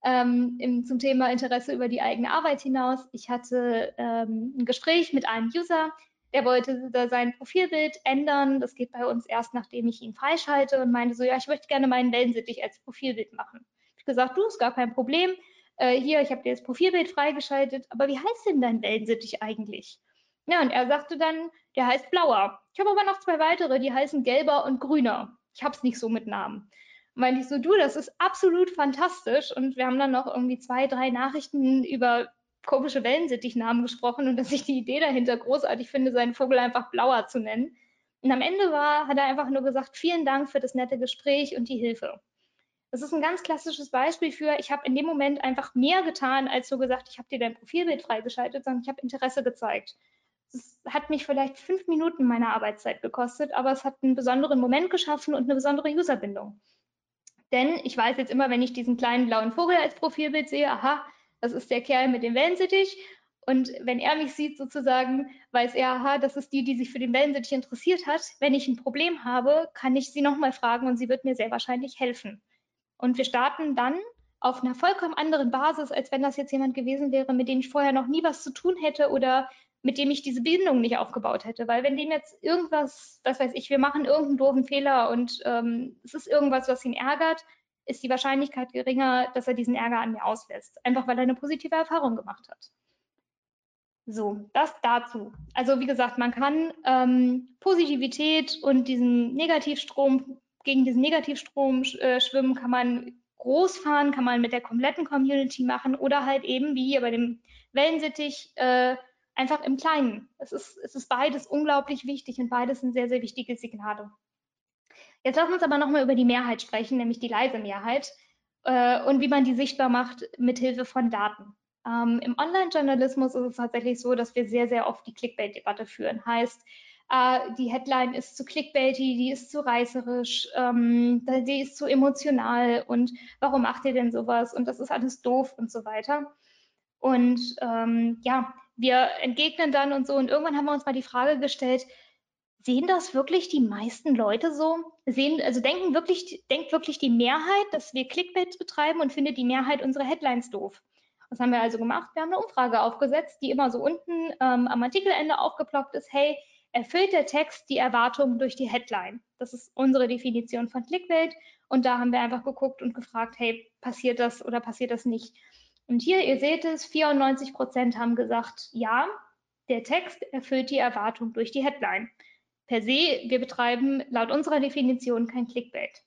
Ähm, im, zum Thema Interesse über die eigene Arbeit hinaus. Ich hatte ähm, ein Gespräch mit einem User, der wollte sein Profilbild ändern. Das geht bei uns erst, nachdem ich ihn freischalte und meinte so, ja, ich möchte gerne meinen Wellensittich als Profilbild machen. Ich habe gesagt, du, ist gar kein Problem. Äh, hier, ich habe dir das Profilbild freigeschaltet, aber wie heißt denn dein Wellensittich eigentlich? Ja, und er sagte dann, der heißt Blauer. Ich habe aber noch zwei weitere, die heißen Gelber und Grüner. Ich habe es nicht so mit Namen. Meinte ich so, du, das ist absolut fantastisch. Und wir haben dann noch irgendwie zwei, drei Nachrichten über komische Wellensittichnamen gesprochen und dass ich die Idee dahinter großartig finde, seinen Vogel einfach Blauer zu nennen. Und am Ende war, hat er einfach nur gesagt, vielen Dank für das nette Gespräch und die Hilfe. Das ist ein ganz klassisches Beispiel für, ich habe in dem Moment einfach mehr getan, als so gesagt, ich habe dir dein Profilbild freigeschaltet, sondern ich habe Interesse gezeigt. Das hat mich vielleicht fünf Minuten meiner Arbeitszeit gekostet, aber es hat einen besonderen Moment geschaffen und eine besondere Userbindung. Denn ich weiß jetzt immer, wenn ich diesen kleinen blauen Vogel als Profilbild sehe, aha, das ist der Kerl mit dem Wellensittich. Und wenn er mich sieht, sozusagen, weiß er, aha, das ist die, die sich für den Wellensittich interessiert hat. Wenn ich ein Problem habe, kann ich sie nochmal fragen und sie wird mir sehr wahrscheinlich helfen. Und wir starten dann auf einer vollkommen anderen Basis, als wenn das jetzt jemand gewesen wäre, mit dem ich vorher noch nie was zu tun hätte oder mit dem ich diese Bindung nicht aufgebaut hätte. Weil wenn dem jetzt irgendwas, was weiß ich, wir machen irgendeinen doofen Fehler und ähm, es ist irgendwas, was ihn ärgert, ist die Wahrscheinlichkeit geringer, dass er diesen Ärger an mir auslässt. Einfach weil er eine positive Erfahrung gemacht hat. So, das dazu. Also wie gesagt, man kann ähm, Positivität und diesen Negativstrom, gegen diesen Negativstrom äh, schwimmen, kann man groß fahren, kann man mit der kompletten Community machen oder halt eben wie hier bei dem Wellensittich äh, einfach im Kleinen. Es ist, es ist beides unglaublich wichtig und beides sind sehr, sehr wichtige Signale. Jetzt lassen wir uns aber nochmal über die Mehrheit sprechen, nämlich die leise Mehrheit äh, und wie man die sichtbar macht mit Hilfe von Daten. Ähm, Im Online-Journalismus ist es tatsächlich so, dass wir sehr, sehr oft die Clickbait-Debatte führen. Heißt, äh, die Headline ist zu clickbaity, die ist zu reißerisch, ähm, die ist zu emotional und warum macht ihr denn sowas und das ist alles doof und so weiter. Und ähm, ja, wir entgegnen dann und so und irgendwann haben wir uns mal die Frage gestellt, sehen das wirklich die meisten Leute so? Sehen, also denken wirklich, denkt wirklich die Mehrheit, dass wir Clickbaits betreiben und findet die Mehrheit unsere Headlines doof? Was haben wir also gemacht? Wir haben eine Umfrage aufgesetzt, die immer so unten ähm, am Artikelende aufgeploppt ist. Hey, erfüllt der Text die Erwartungen durch die Headline? Das ist unsere Definition von Clickbait. Und da haben wir einfach geguckt und gefragt, hey, passiert das oder passiert das nicht? Und hier, ihr seht es, 94 Prozent haben gesagt, ja, der Text erfüllt die Erwartung durch die Headline. Per se, wir betreiben laut unserer Definition kein Clickbait.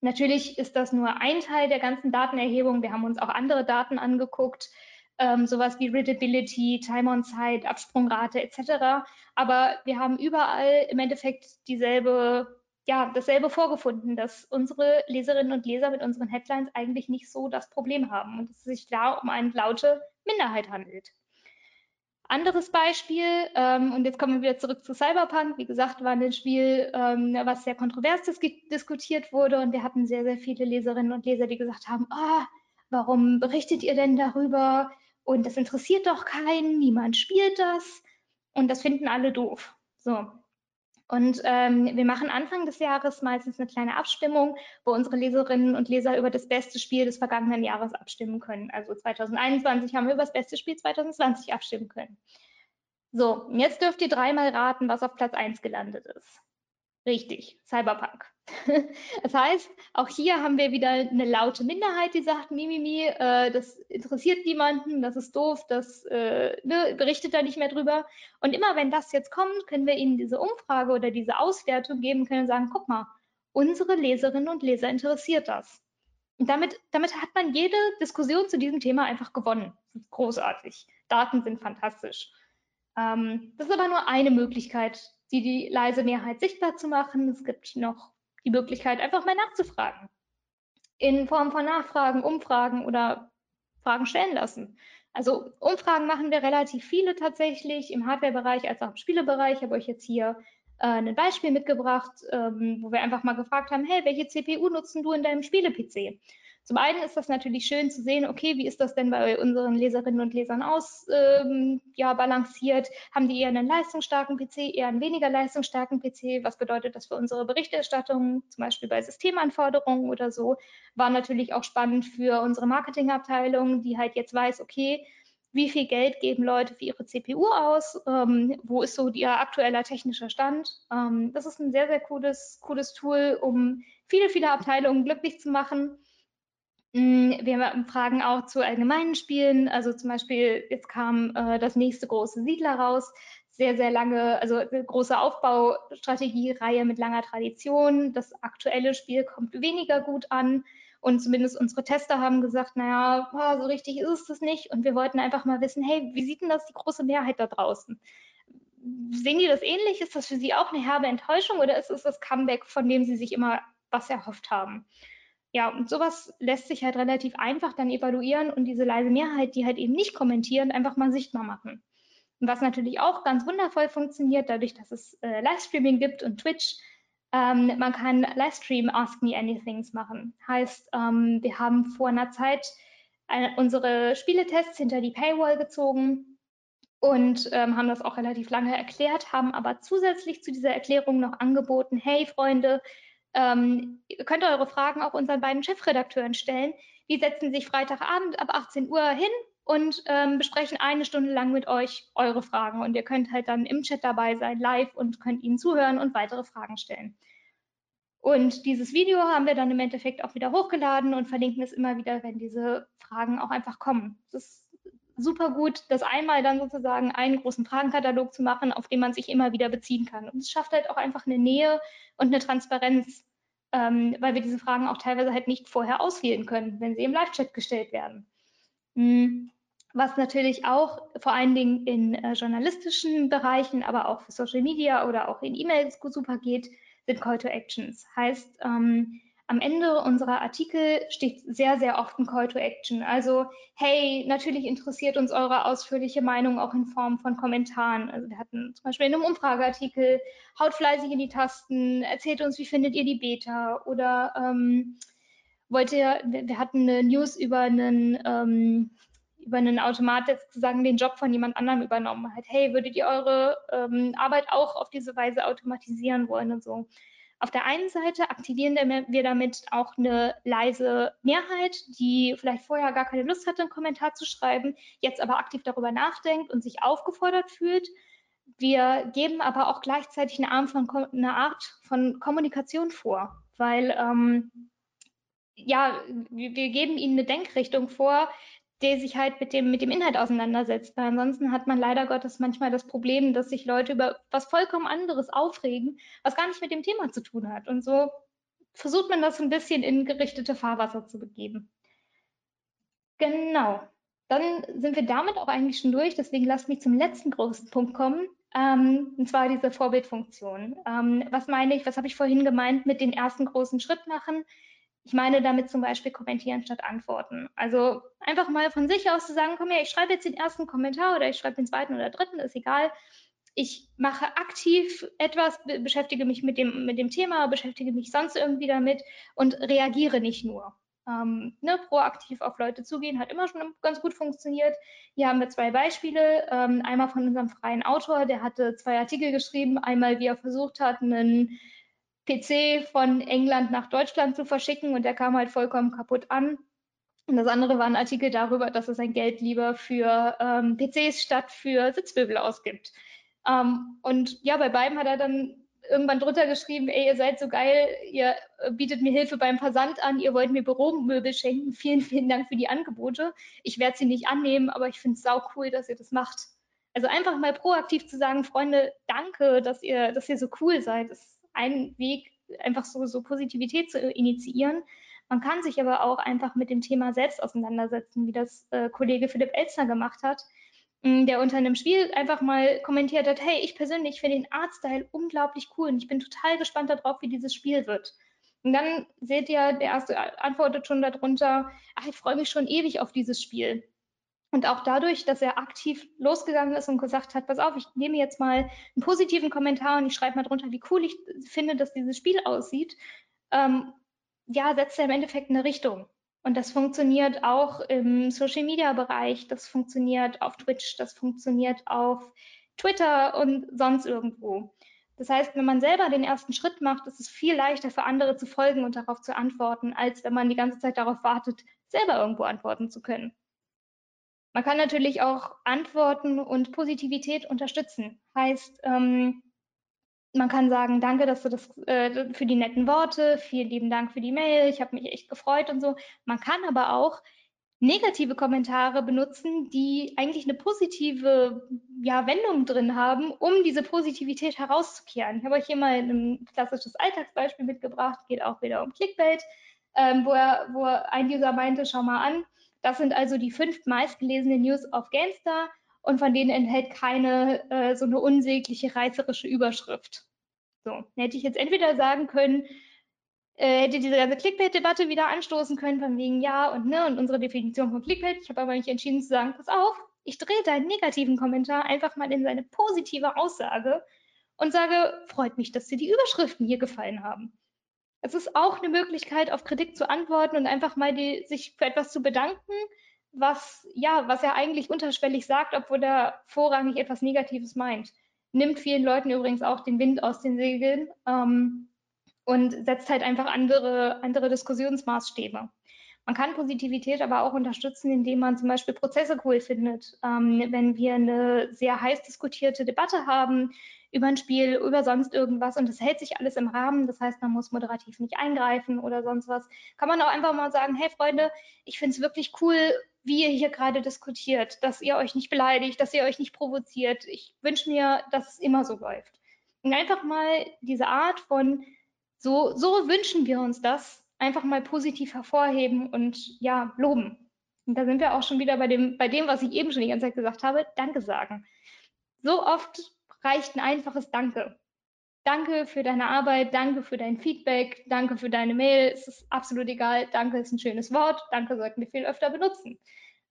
Natürlich ist das nur ein Teil der ganzen Datenerhebung. Wir haben uns auch andere Daten angeguckt, ähm, sowas wie Readability, Time on Site, Absprungrate etc. Aber wir haben überall im Endeffekt dieselbe, ja, dasselbe vorgefunden, dass unsere Leserinnen und Leser mit unseren Headlines eigentlich nicht so das Problem haben und dass es sich da um eine laute Minderheit handelt. Anderes Beispiel, ähm, und jetzt kommen wir wieder zurück zu Cyberpunk. Wie gesagt, war ein Spiel, ähm, was sehr kontrovers dis diskutiert wurde und wir hatten sehr, sehr viele Leserinnen und Leser, die gesagt haben, ah, warum berichtet ihr denn darüber? Und das interessiert doch keinen, niemand spielt das und das finden alle doof. So, und ähm, wir machen Anfang des Jahres meistens eine kleine Abstimmung, wo unsere Leserinnen und Leser über das beste Spiel des vergangenen Jahres abstimmen können. Also 2021 haben wir über das beste Spiel 2020 abstimmen können. So, jetzt dürft ihr dreimal raten, was auf Platz 1 gelandet ist. Richtig, Cyberpunk. Das heißt, auch hier haben wir wieder eine laute Minderheit, die sagt, Mimimi, äh, das interessiert niemanden, das ist doof, das äh, ne, berichtet da nicht mehr drüber. Und immer wenn das jetzt kommt, können wir ihnen diese Umfrage oder diese Auswertung geben können sagen, guck mal, unsere Leserinnen und Leser interessiert das. Und damit, damit hat man jede Diskussion zu diesem Thema einfach gewonnen. Großartig. Daten sind fantastisch. Ähm, das ist aber nur eine Möglichkeit, die, die leise Mehrheit sichtbar zu machen. Es gibt noch die Möglichkeit, einfach mal nachzufragen. In Form von Nachfragen, Umfragen oder Fragen stellen lassen. Also Umfragen machen wir relativ viele tatsächlich im Hardware-Bereich als auch im Spielebereich. Ich habe euch jetzt hier äh, ein Beispiel mitgebracht, ähm, wo wir einfach mal gefragt haben, hey, welche CPU nutzen du in deinem Spiele-PC? Zum einen ist das natürlich schön zu sehen, okay, wie ist das denn bei unseren Leserinnen und Lesern aus, ähm, ja, balanciert? Haben die eher einen leistungsstarken PC, eher einen weniger leistungsstarken PC? Was bedeutet das für unsere Berichterstattung, zum Beispiel bei Systemanforderungen oder so? War natürlich auch spannend für unsere Marketingabteilung, die halt jetzt weiß, okay, wie viel Geld geben Leute für ihre CPU aus, ähm, wo ist so ihr aktueller technischer Stand. Ähm, das ist ein sehr, sehr cooles, cooles Tool, um viele, viele Abteilungen glücklich zu machen. Mm, wir fragen auch zu allgemeinen Spielen. Also zum Beispiel, jetzt kam äh, das nächste große Siedler raus. Sehr, sehr lange, also große Aufbaustrategie-Reihe mit langer Tradition. Das aktuelle Spiel kommt weniger gut an. Und zumindest unsere Tester haben gesagt, naja, so richtig ist es nicht. Und wir wollten einfach mal wissen, hey, wie sieht denn das die große Mehrheit da draußen? Sehen die das ähnlich? Ist das für Sie auch eine herbe Enttäuschung oder ist es das Comeback, von dem Sie sich immer was erhofft haben? Ja, und sowas lässt sich halt relativ einfach dann evaluieren und diese leise Mehrheit, die halt eben nicht kommentieren, einfach mal sichtbar machen. Und was natürlich auch ganz wundervoll funktioniert, dadurch, dass es äh, Livestreaming gibt und Twitch, ähm, man kann Livestream Ask Me Anythings machen. Heißt, ähm, wir haben vor einer Zeit eine, unsere Spieletests hinter die Paywall gezogen und ähm, haben das auch relativ lange erklärt, haben aber zusätzlich zu dieser Erklärung noch angeboten, hey Freunde, ähm, ihr könnt eure Fragen auch unseren beiden Chefredakteuren stellen. Die setzen sich Freitagabend ab 18 Uhr hin und ähm, besprechen eine Stunde lang mit euch eure Fragen. Und ihr könnt halt dann im Chat dabei sein, live und könnt ihnen zuhören und weitere Fragen stellen. Und dieses Video haben wir dann im Endeffekt auch wieder hochgeladen und verlinken es immer wieder, wenn diese Fragen auch einfach kommen. Das ist super gut, das einmal dann sozusagen einen großen Fragenkatalog zu machen, auf den man sich immer wieder beziehen kann. Und es schafft halt auch einfach eine Nähe und eine Transparenz, ähm, weil wir diese Fragen auch teilweise halt nicht vorher auswählen können, wenn sie im Live-Chat gestellt werden. Mhm. Was natürlich auch vor allen Dingen in äh, journalistischen Bereichen, aber auch für Social Media oder auch in E-Mails super geht, sind Call to Actions. Heißt, ähm, am Ende unserer Artikel steht sehr, sehr oft ein Call to Action. Also, hey, natürlich interessiert uns eure ausführliche Meinung auch in Form von Kommentaren. Also wir hatten zum Beispiel in einem Umfrageartikel, haut fleißig in die Tasten, erzählt uns, wie findet ihr die Beta oder ähm, wollt ihr, wir hatten eine News über einen ähm, über einen Automat jetzt sozusagen den Job von jemand anderem übernommen hat. Hey, würdet ihr eure ähm, Arbeit auch auf diese Weise automatisieren wollen und so? Auf der einen Seite aktivieren wir damit auch eine leise Mehrheit, die vielleicht vorher gar keine Lust hatte, einen Kommentar zu schreiben, jetzt aber aktiv darüber nachdenkt und sich aufgefordert fühlt. Wir geben aber auch gleichzeitig eine Art von, eine Art von Kommunikation vor, weil ähm, ja, wir geben ihnen eine Denkrichtung vor, der sich halt mit dem, mit dem Inhalt auseinandersetzt. Weil ansonsten hat man leider Gottes manchmal das Problem, dass sich Leute über was vollkommen anderes aufregen, was gar nicht mit dem Thema zu tun hat. Und so versucht man das ein bisschen in gerichtete Fahrwasser zu begeben. Genau. Dann sind wir damit auch eigentlich schon durch. Deswegen lasst mich zum letzten großen Punkt kommen. Ähm, und zwar diese Vorbildfunktion. Ähm, was meine ich, was habe ich vorhin gemeint mit den ersten großen Schritt machen? Ich meine damit zum Beispiel kommentieren statt antworten. Also einfach mal von sich aus zu sagen, komm her, ich schreibe jetzt den ersten Kommentar oder ich schreibe den zweiten oder dritten, ist egal. Ich mache aktiv etwas, beschäftige mich mit dem, mit dem Thema, beschäftige mich sonst irgendwie damit und reagiere nicht nur. Ähm, ne, proaktiv auf Leute zugehen hat immer schon ganz gut funktioniert. Hier haben wir zwei Beispiele. Ähm, einmal von unserem freien Autor, der hatte zwei Artikel geschrieben. Einmal, wie er versucht hat, einen PC von England nach Deutschland zu verschicken und der kam halt vollkommen kaputt an. Und das andere war ein Artikel darüber, dass er sein Geld lieber für ähm, PCs statt für Sitzmöbel ausgibt. Ähm, und ja, bei beiden hat er dann irgendwann drunter geschrieben, ey, ihr seid so geil, ihr bietet mir Hilfe beim Versand an, ihr wollt mir Büromöbel schenken, vielen, vielen Dank für die Angebote. Ich werde sie nicht annehmen, aber ich finde es sau cool, dass ihr das macht. Also einfach mal proaktiv zu sagen, Freunde, danke, dass ihr, dass ihr so cool seid. Das ein Weg, einfach so, so Positivität zu initiieren. Man kann sich aber auch einfach mit dem Thema selbst auseinandersetzen, wie das äh, Kollege Philipp Elzner gemacht hat, mh, der unter einem Spiel einfach mal kommentiert hat, hey, ich persönlich finde den Artstyle unglaublich cool und ich bin total gespannt darauf, wie dieses Spiel wird. Und dann seht ihr, der erste antwortet schon darunter, ach, ich freue mich schon ewig auf dieses Spiel. Und auch dadurch, dass er aktiv losgegangen ist und gesagt hat, pass auf, ich nehme jetzt mal einen positiven Kommentar und ich schreibe mal drunter, wie cool ich finde, dass dieses Spiel aussieht, ähm, ja, setzt er im Endeffekt eine Richtung. Und das funktioniert auch im Social-Media-Bereich, das funktioniert auf Twitch, das funktioniert auf Twitter und sonst irgendwo. Das heißt, wenn man selber den ersten Schritt macht, ist es viel leichter für andere zu folgen und darauf zu antworten, als wenn man die ganze Zeit darauf wartet, selber irgendwo antworten zu können. Man kann natürlich auch Antworten und Positivität unterstützen. Heißt, ähm, man kann sagen, danke, dass du das äh, für die netten Worte, vielen lieben Dank für die Mail, ich habe mich echt gefreut und so. Man kann aber auch negative Kommentare benutzen, die eigentlich eine positive ja, Wendung drin haben, um diese Positivität herauszukehren. Ich habe euch hier mal ein klassisches Alltagsbeispiel mitgebracht, geht auch wieder um Clickbait, ähm, wo, er, wo ein User meinte, schau mal an, das sind also die fünf meistgelesenen News auf GameStar und von denen enthält keine äh, so eine unsägliche, reißerische Überschrift. So, hätte ich jetzt entweder sagen können, äh, hätte diese ganze Clickbait-Debatte wieder anstoßen können, von wegen ja und ne und unsere Definition von Clickbait. Ich habe aber nicht entschieden zu sagen, pass auf, ich drehe deinen negativen Kommentar einfach mal in seine positive Aussage und sage, freut mich, dass dir die Überschriften hier gefallen haben. Es ist auch eine Möglichkeit, auf Kritik zu antworten und einfach mal die, sich für etwas zu bedanken, was, ja, was er eigentlich unterschwellig sagt, obwohl er vorrangig etwas Negatives meint. Nimmt vielen Leuten übrigens auch den Wind aus den Segeln ähm, und setzt halt einfach andere, andere Diskussionsmaßstäbe. Man kann Positivität aber auch unterstützen, indem man zum Beispiel Prozesse cool findet. Ähm, wenn wir eine sehr heiß diskutierte Debatte haben über ein Spiel, über sonst irgendwas und es hält sich alles im Rahmen, das heißt, man muss moderativ nicht eingreifen oder sonst was, kann man auch einfach mal sagen, hey Freunde, ich finde es wirklich cool, wie ihr hier gerade diskutiert, dass ihr euch nicht beleidigt, dass ihr euch nicht provoziert. Ich wünsche mir, dass es immer so läuft. Und einfach mal diese Art von, so, so wünschen wir uns das, einfach mal positiv hervorheben und ja, loben. Und da sind wir auch schon wieder bei dem, bei dem, was ich eben schon die ganze Zeit gesagt habe, Danke sagen. So oft reicht ein einfaches Danke. Danke für deine Arbeit, danke für dein Feedback, danke für deine Mail. Es ist absolut egal. Danke ist ein schönes Wort. Danke sollten wir viel öfter benutzen.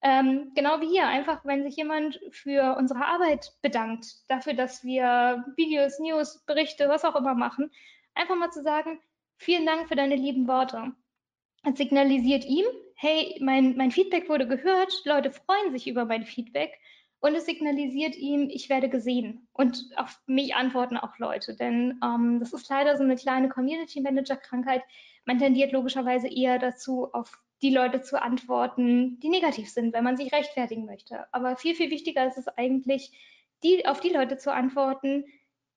Ähm, genau wie hier, einfach wenn sich jemand für unsere Arbeit bedankt, dafür, dass wir Videos, News, Berichte, was auch immer machen, einfach mal zu sagen, vielen Dank für deine lieben Worte. Es signalisiert ihm, hey, mein, mein Feedback wurde gehört, Leute freuen sich über mein Feedback und es signalisiert ihm, ich werde gesehen und auf mich antworten auch Leute, denn ähm, das ist leider so eine kleine Community Manager Krankheit. Man tendiert logischerweise eher dazu, auf die Leute zu antworten, die negativ sind, wenn man sich rechtfertigen möchte. Aber viel, viel wichtiger ist es eigentlich, die, auf die Leute zu antworten,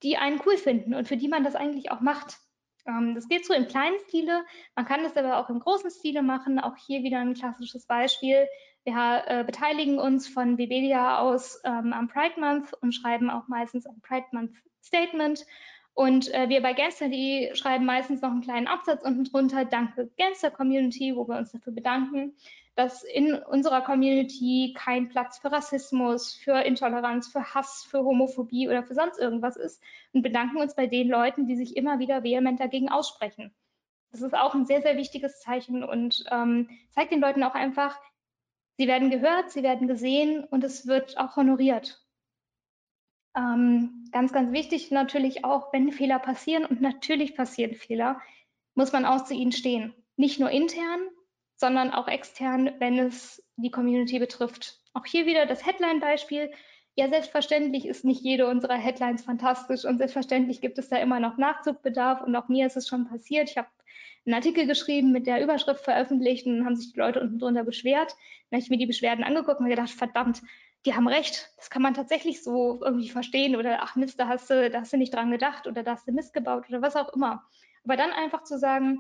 die einen cool finden und für die man das eigentlich auch macht. Ähm, das geht so im kleinen Stile, man kann das aber auch im großen Stile machen. Auch hier wieder ein klassisches Beispiel. Wir äh, beteiligen uns von Webedia aus ähm, am Pride Month und schreiben auch meistens ein Pride Month Statement. Und äh, wir bei Gangster.de schreiben meistens noch einen kleinen Absatz unten drunter, danke Gangster Community, wo wir uns dafür bedanken, dass in unserer Community kein Platz für Rassismus, für Intoleranz, für Hass, für Homophobie oder für sonst irgendwas ist und bedanken uns bei den Leuten, die sich immer wieder vehement dagegen aussprechen. Das ist auch ein sehr, sehr wichtiges Zeichen und ähm, zeigt den Leuten auch einfach, sie werden gehört, sie werden gesehen und es wird auch honoriert. Ähm, ganz, ganz wichtig natürlich auch, wenn Fehler passieren, und natürlich passieren Fehler, muss man auch zu ihnen stehen. Nicht nur intern, sondern auch extern, wenn es die Community betrifft. Auch hier wieder das Headline-Beispiel. Ja, selbstverständlich ist nicht jede unserer Headlines fantastisch und selbstverständlich gibt es da immer noch Nachzugbedarf und auch mir ist es schon passiert. Ich habe einen Artikel geschrieben, mit der Überschrift veröffentlicht und haben sich die Leute unten drunter beschwert. Dann habe ich mir die Beschwerden angeguckt und gedacht, verdammt, die haben recht, das kann man tatsächlich so irgendwie verstehen oder ach Mist, da hast du, da hast du nicht dran gedacht oder da hast du Mist gebaut oder was auch immer. Aber dann einfach zu sagen,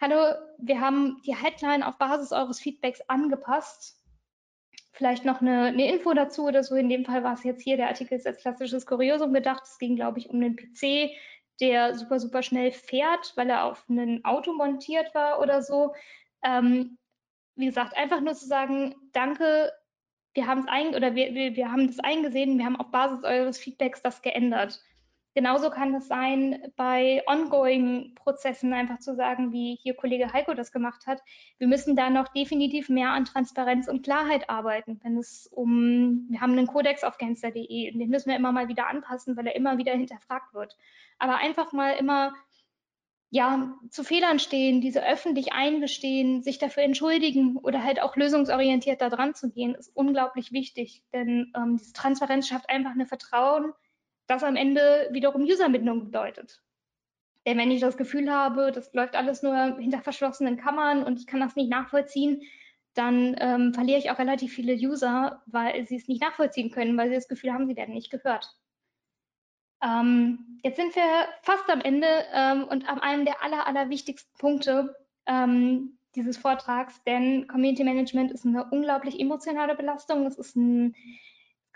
hallo, wir haben die Headline auf Basis eures Feedbacks angepasst. Vielleicht noch eine, eine Info dazu oder so. In dem Fall war es jetzt hier, der Artikel ist als klassisches Kuriosum gedacht. Es ging, glaube ich, um einen PC, der super, super schnell fährt, weil er auf ein Auto montiert war oder so. Ähm, wie gesagt, einfach nur zu sagen, danke, wir haben es ein oder wir, wir, wir haben das eingesehen, wir haben auf Basis eures Feedbacks das geändert. Genauso kann es sein, bei ongoing Prozessen einfach zu sagen, wie hier Kollege Heiko das gemacht hat. Wir müssen da noch definitiv mehr an Transparenz und Klarheit arbeiten, wenn es um, wir haben einen Kodex auf Gangster.de und den müssen wir immer mal wieder anpassen, weil er immer wieder hinterfragt wird. Aber einfach mal immer ja, zu Fehlern stehen, diese öffentlich eingestehen, sich dafür entschuldigen oder halt auch lösungsorientiert da dran zu gehen, ist unglaublich wichtig. Denn ähm, diese Transparenz schafft einfach eine Vertrauen, das am Ende wiederum Userbindung bedeutet. Denn wenn ich das Gefühl habe, das läuft alles nur hinter verschlossenen Kammern und ich kann das nicht nachvollziehen, dann ähm, verliere ich auch relativ viele User, weil sie es nicht nachvollziehen können, weil sie das Gefühl haben, sie werden nicht gehört. Ähm, jetzt sind wir fast am Ende ähm, und an einem der aller, aller wichtigsten Punkte ähm, dieses Vortrags, denn Community Management ist eine unglaublich emotionale Belastung. Es, ist ein,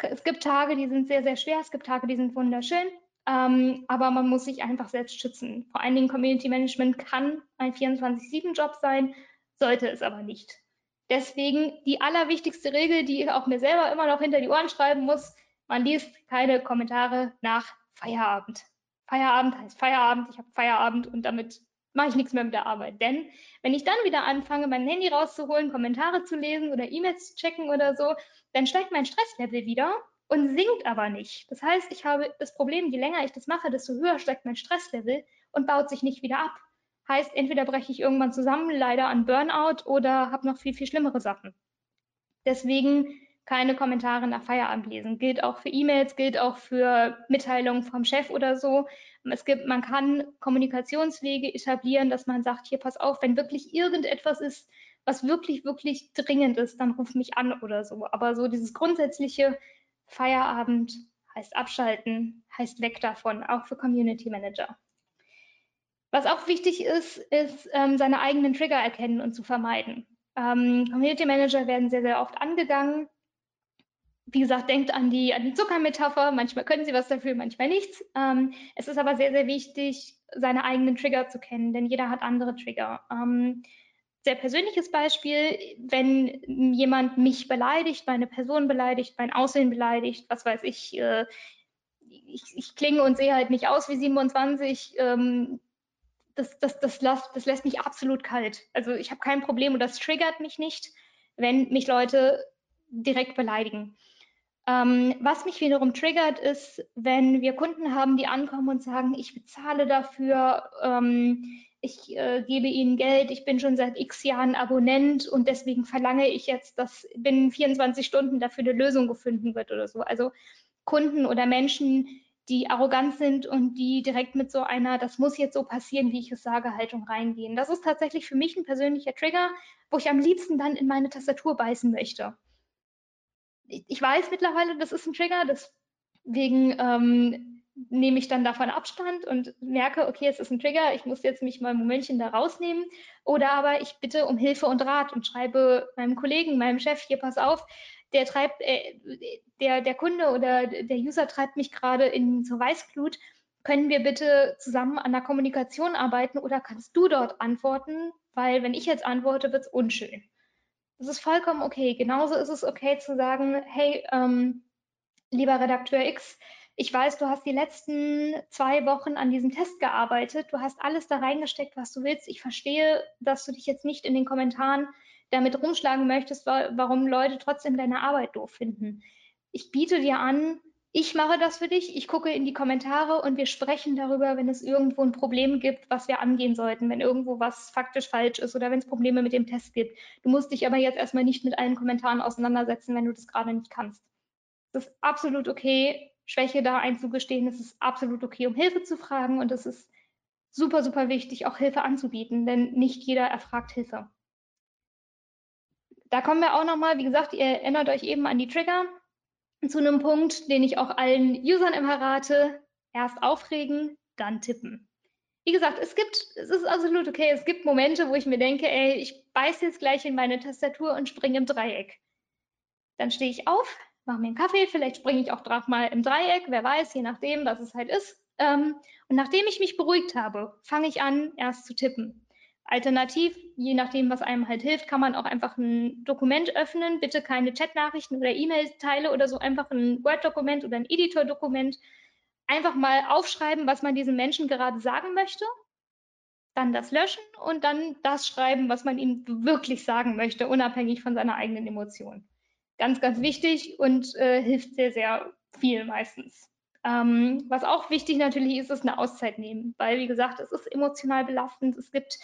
es gibt Tage, die sind sehr, sehr schwer, es gibt Tage, die sind wunderschön, ähm, aber man muss sich einfach selbst schützen. Vor allen Dingen Community Management kann ein 24-7-Job sein, sollte es aber nicht. Deswegen die allerwichtigste Regel, die ich auch mir selber immer noch hinter die Ohren schreiben muss, man liest keine Kommentare nach Feierabend. Feierabend heißt Feierabend, ich habe Feierabend und damit mache ich nichts mehr mit der Arbeit. Denn wenn ich dann wieder anfange, mein Handy rauszuholen, Kommentare zu lesen oder E-Mails zu checken oder so, dann steigt mein Stresslevel wieder und sinkt aber nicht. Das heißt, ich habe das Problem, je länger ich das mache, desto höher steigt mein Stresslevel und baut sich nicht wieder ab. Heißt, entweder breche ich irgendwann zusammen, leider an Burnout oder habe noch viel, viel schlimmere Sachen. Deswegen keine Kommentare nach Feierabend lesen. Gilt auch für E-Mails, gilt auch für Mitteilungen vom Chef oder so. Es gibt, man kann Kommunikationswege etablieren, dass man sagt, hier pass auf, wenn wirklich irgendetwas ist, was wirklich, wirklich dringend ist, dann ruf mich an oder so. Aber so dieses grundsätzliche Feierabend heißt abschalten, heißt weg davon, auch für Community Manager. Was auch wichtig ist, ist ähm, seine eigenen Trigger erkennen und zu vermeiden. Ähm, Community Manager werden sehr, sehr oft angegangen. Wie gesagt, denkt an die, an die Zuckermetapher. Manchmal können sie was dafür, manchmal nichts. Ähm, es ist aber sehr, sehr wichtig, seine eigenen Trigger zu kennen, denn jeder hat andere Trigger. Ähm, sehr persönliches Beispiel, wenn jemand mich beleidigt, meine Person beleidigt, mein Aussehen beleidigt, was weiß ich, äh, ich, ich, klinge und sehe halt nicht aus wie 27, ähm, das, das, das, lässt, das lässt mich absolut kalt. Also ich habe kein Problem und das triggert mich nicht, wenn mich Leute direkt beleidigen. Ähm, was mich wiederum triggert, ist, wenn wir Kunden haben, die ankommen und sagen, ich bezahle dafür, ähm, ich äh, gebe ihnen Geld, ich bin schon seit x Jahren Abonnent und deswegen verlange ich jetzt, dass binnen 24 Stunden dafür eine Lösung gefunden wird oder so. Also Kunden oder Menschen, die arrogant sind und die direkt mit so einer, das muss jetzt so passieren, wie ich es sage, Haltung reingehen. Das ist tatsächlich für mich ein persönlicher Trigger, wo ich am liebsten dann in meine Tastatur beißen möchte. Ich weiß mittlerweile, das ist ein Trigger, deswegen ähm, nehme ich dann davon Abstand und merke, okay, es ist ein Trigger, ich muss jetzt mich mal ein Momentchen da rausnehmen. Oder aber ich bitte um Hilfe und Rat und schreibe meinem Kollegen, meinem Chef, hier pass auf, der treibt, äh, der, der Kunde oder der User treibt mich gerade in zur Weißglut. Können wir bitte zusammen an der Kommunikation arbeiten oder kannst du dort antworten? Weil wenn ich jetzt antworte, wird es unschön. Das ist vollkommen okay. Genauso ist es okay zu sagen, hey, ähm, lieber Redakteur X, ich weiß, du hast die letzten zwei Wochen an diesem Test gearbeitet. Du hast alles da reingesteckt, was du willst. Ich verstehe, dass du dich jetzt nicht in den Kommentaren damit rumschlagen möchtest, warum Leute trotzdem deine Arbeit doof finden. Ich biete dir an, ich mache das für dich, ich gucke in die Kommentare und wir sprechen darüber, wenn es irgendwo ein Problem gibt, was wir angehen sollten, wenn irgendwo was faktisch falsch ist oder wenn es Probleme mit dem Test gibt. Du musst dich aber jetzt erstmal nicht mit allen Kommentaren auseinandersetzen, wenn du das gerade nicht kannst. Das ist absolut okay, Schwäche da einzugestehen. Es ist absolut okay, um Hilfe zu fragen und es ist super, super wichtig, auch Hilfe anzubieten, denn nicht jeder erfragt Hilfe. Da kommen wir auch nochmal, wie gesagt, ihr erinnert euch eben an die Trigger, zu einem Punkt, den ich auch allen Usern immer rate. Erst aufregen, dann tippen. Wie gesagt, es gibt, es ist absolut okay, es gibt Momente, wo ich mir denke, ey, ich beiß jetzt gleich in meine Tastatur und springe im Dreieck. Dann stehe ich auf, mache mir einen Kaffee, vielleicht springe ich auch drauf mal im Dreieck, wer weiß, je nachdem, was es halt ist. Ähm, und nachdem ich mich beruhigt habe, fange ich an, erst zu tippen. Alternativ, je nachdem, was einem halt hilft, kann man auch einfach ein Dokument öffnen. Bitte keine Chatnachrichten oder E-Mail-Teile oder so, einfach ein Word-Dokument oder ein Editor-Dokument. Einfach mal aufschreiben, was man diesem Menschen gerade sagen möchte. Dann das löschen und dann das schreiben, was man ihm wirklich sagen möchte, unabhängig von seiner eigenen Emotion. Ganz, ganz wichtig und äh, hilft sehr, sehr viel meistens. Ähm, was auch wichtig natürlich ist, ist eine Auszeit nehmen, weil wie gesagt, es ist emotional belastend. Es gibt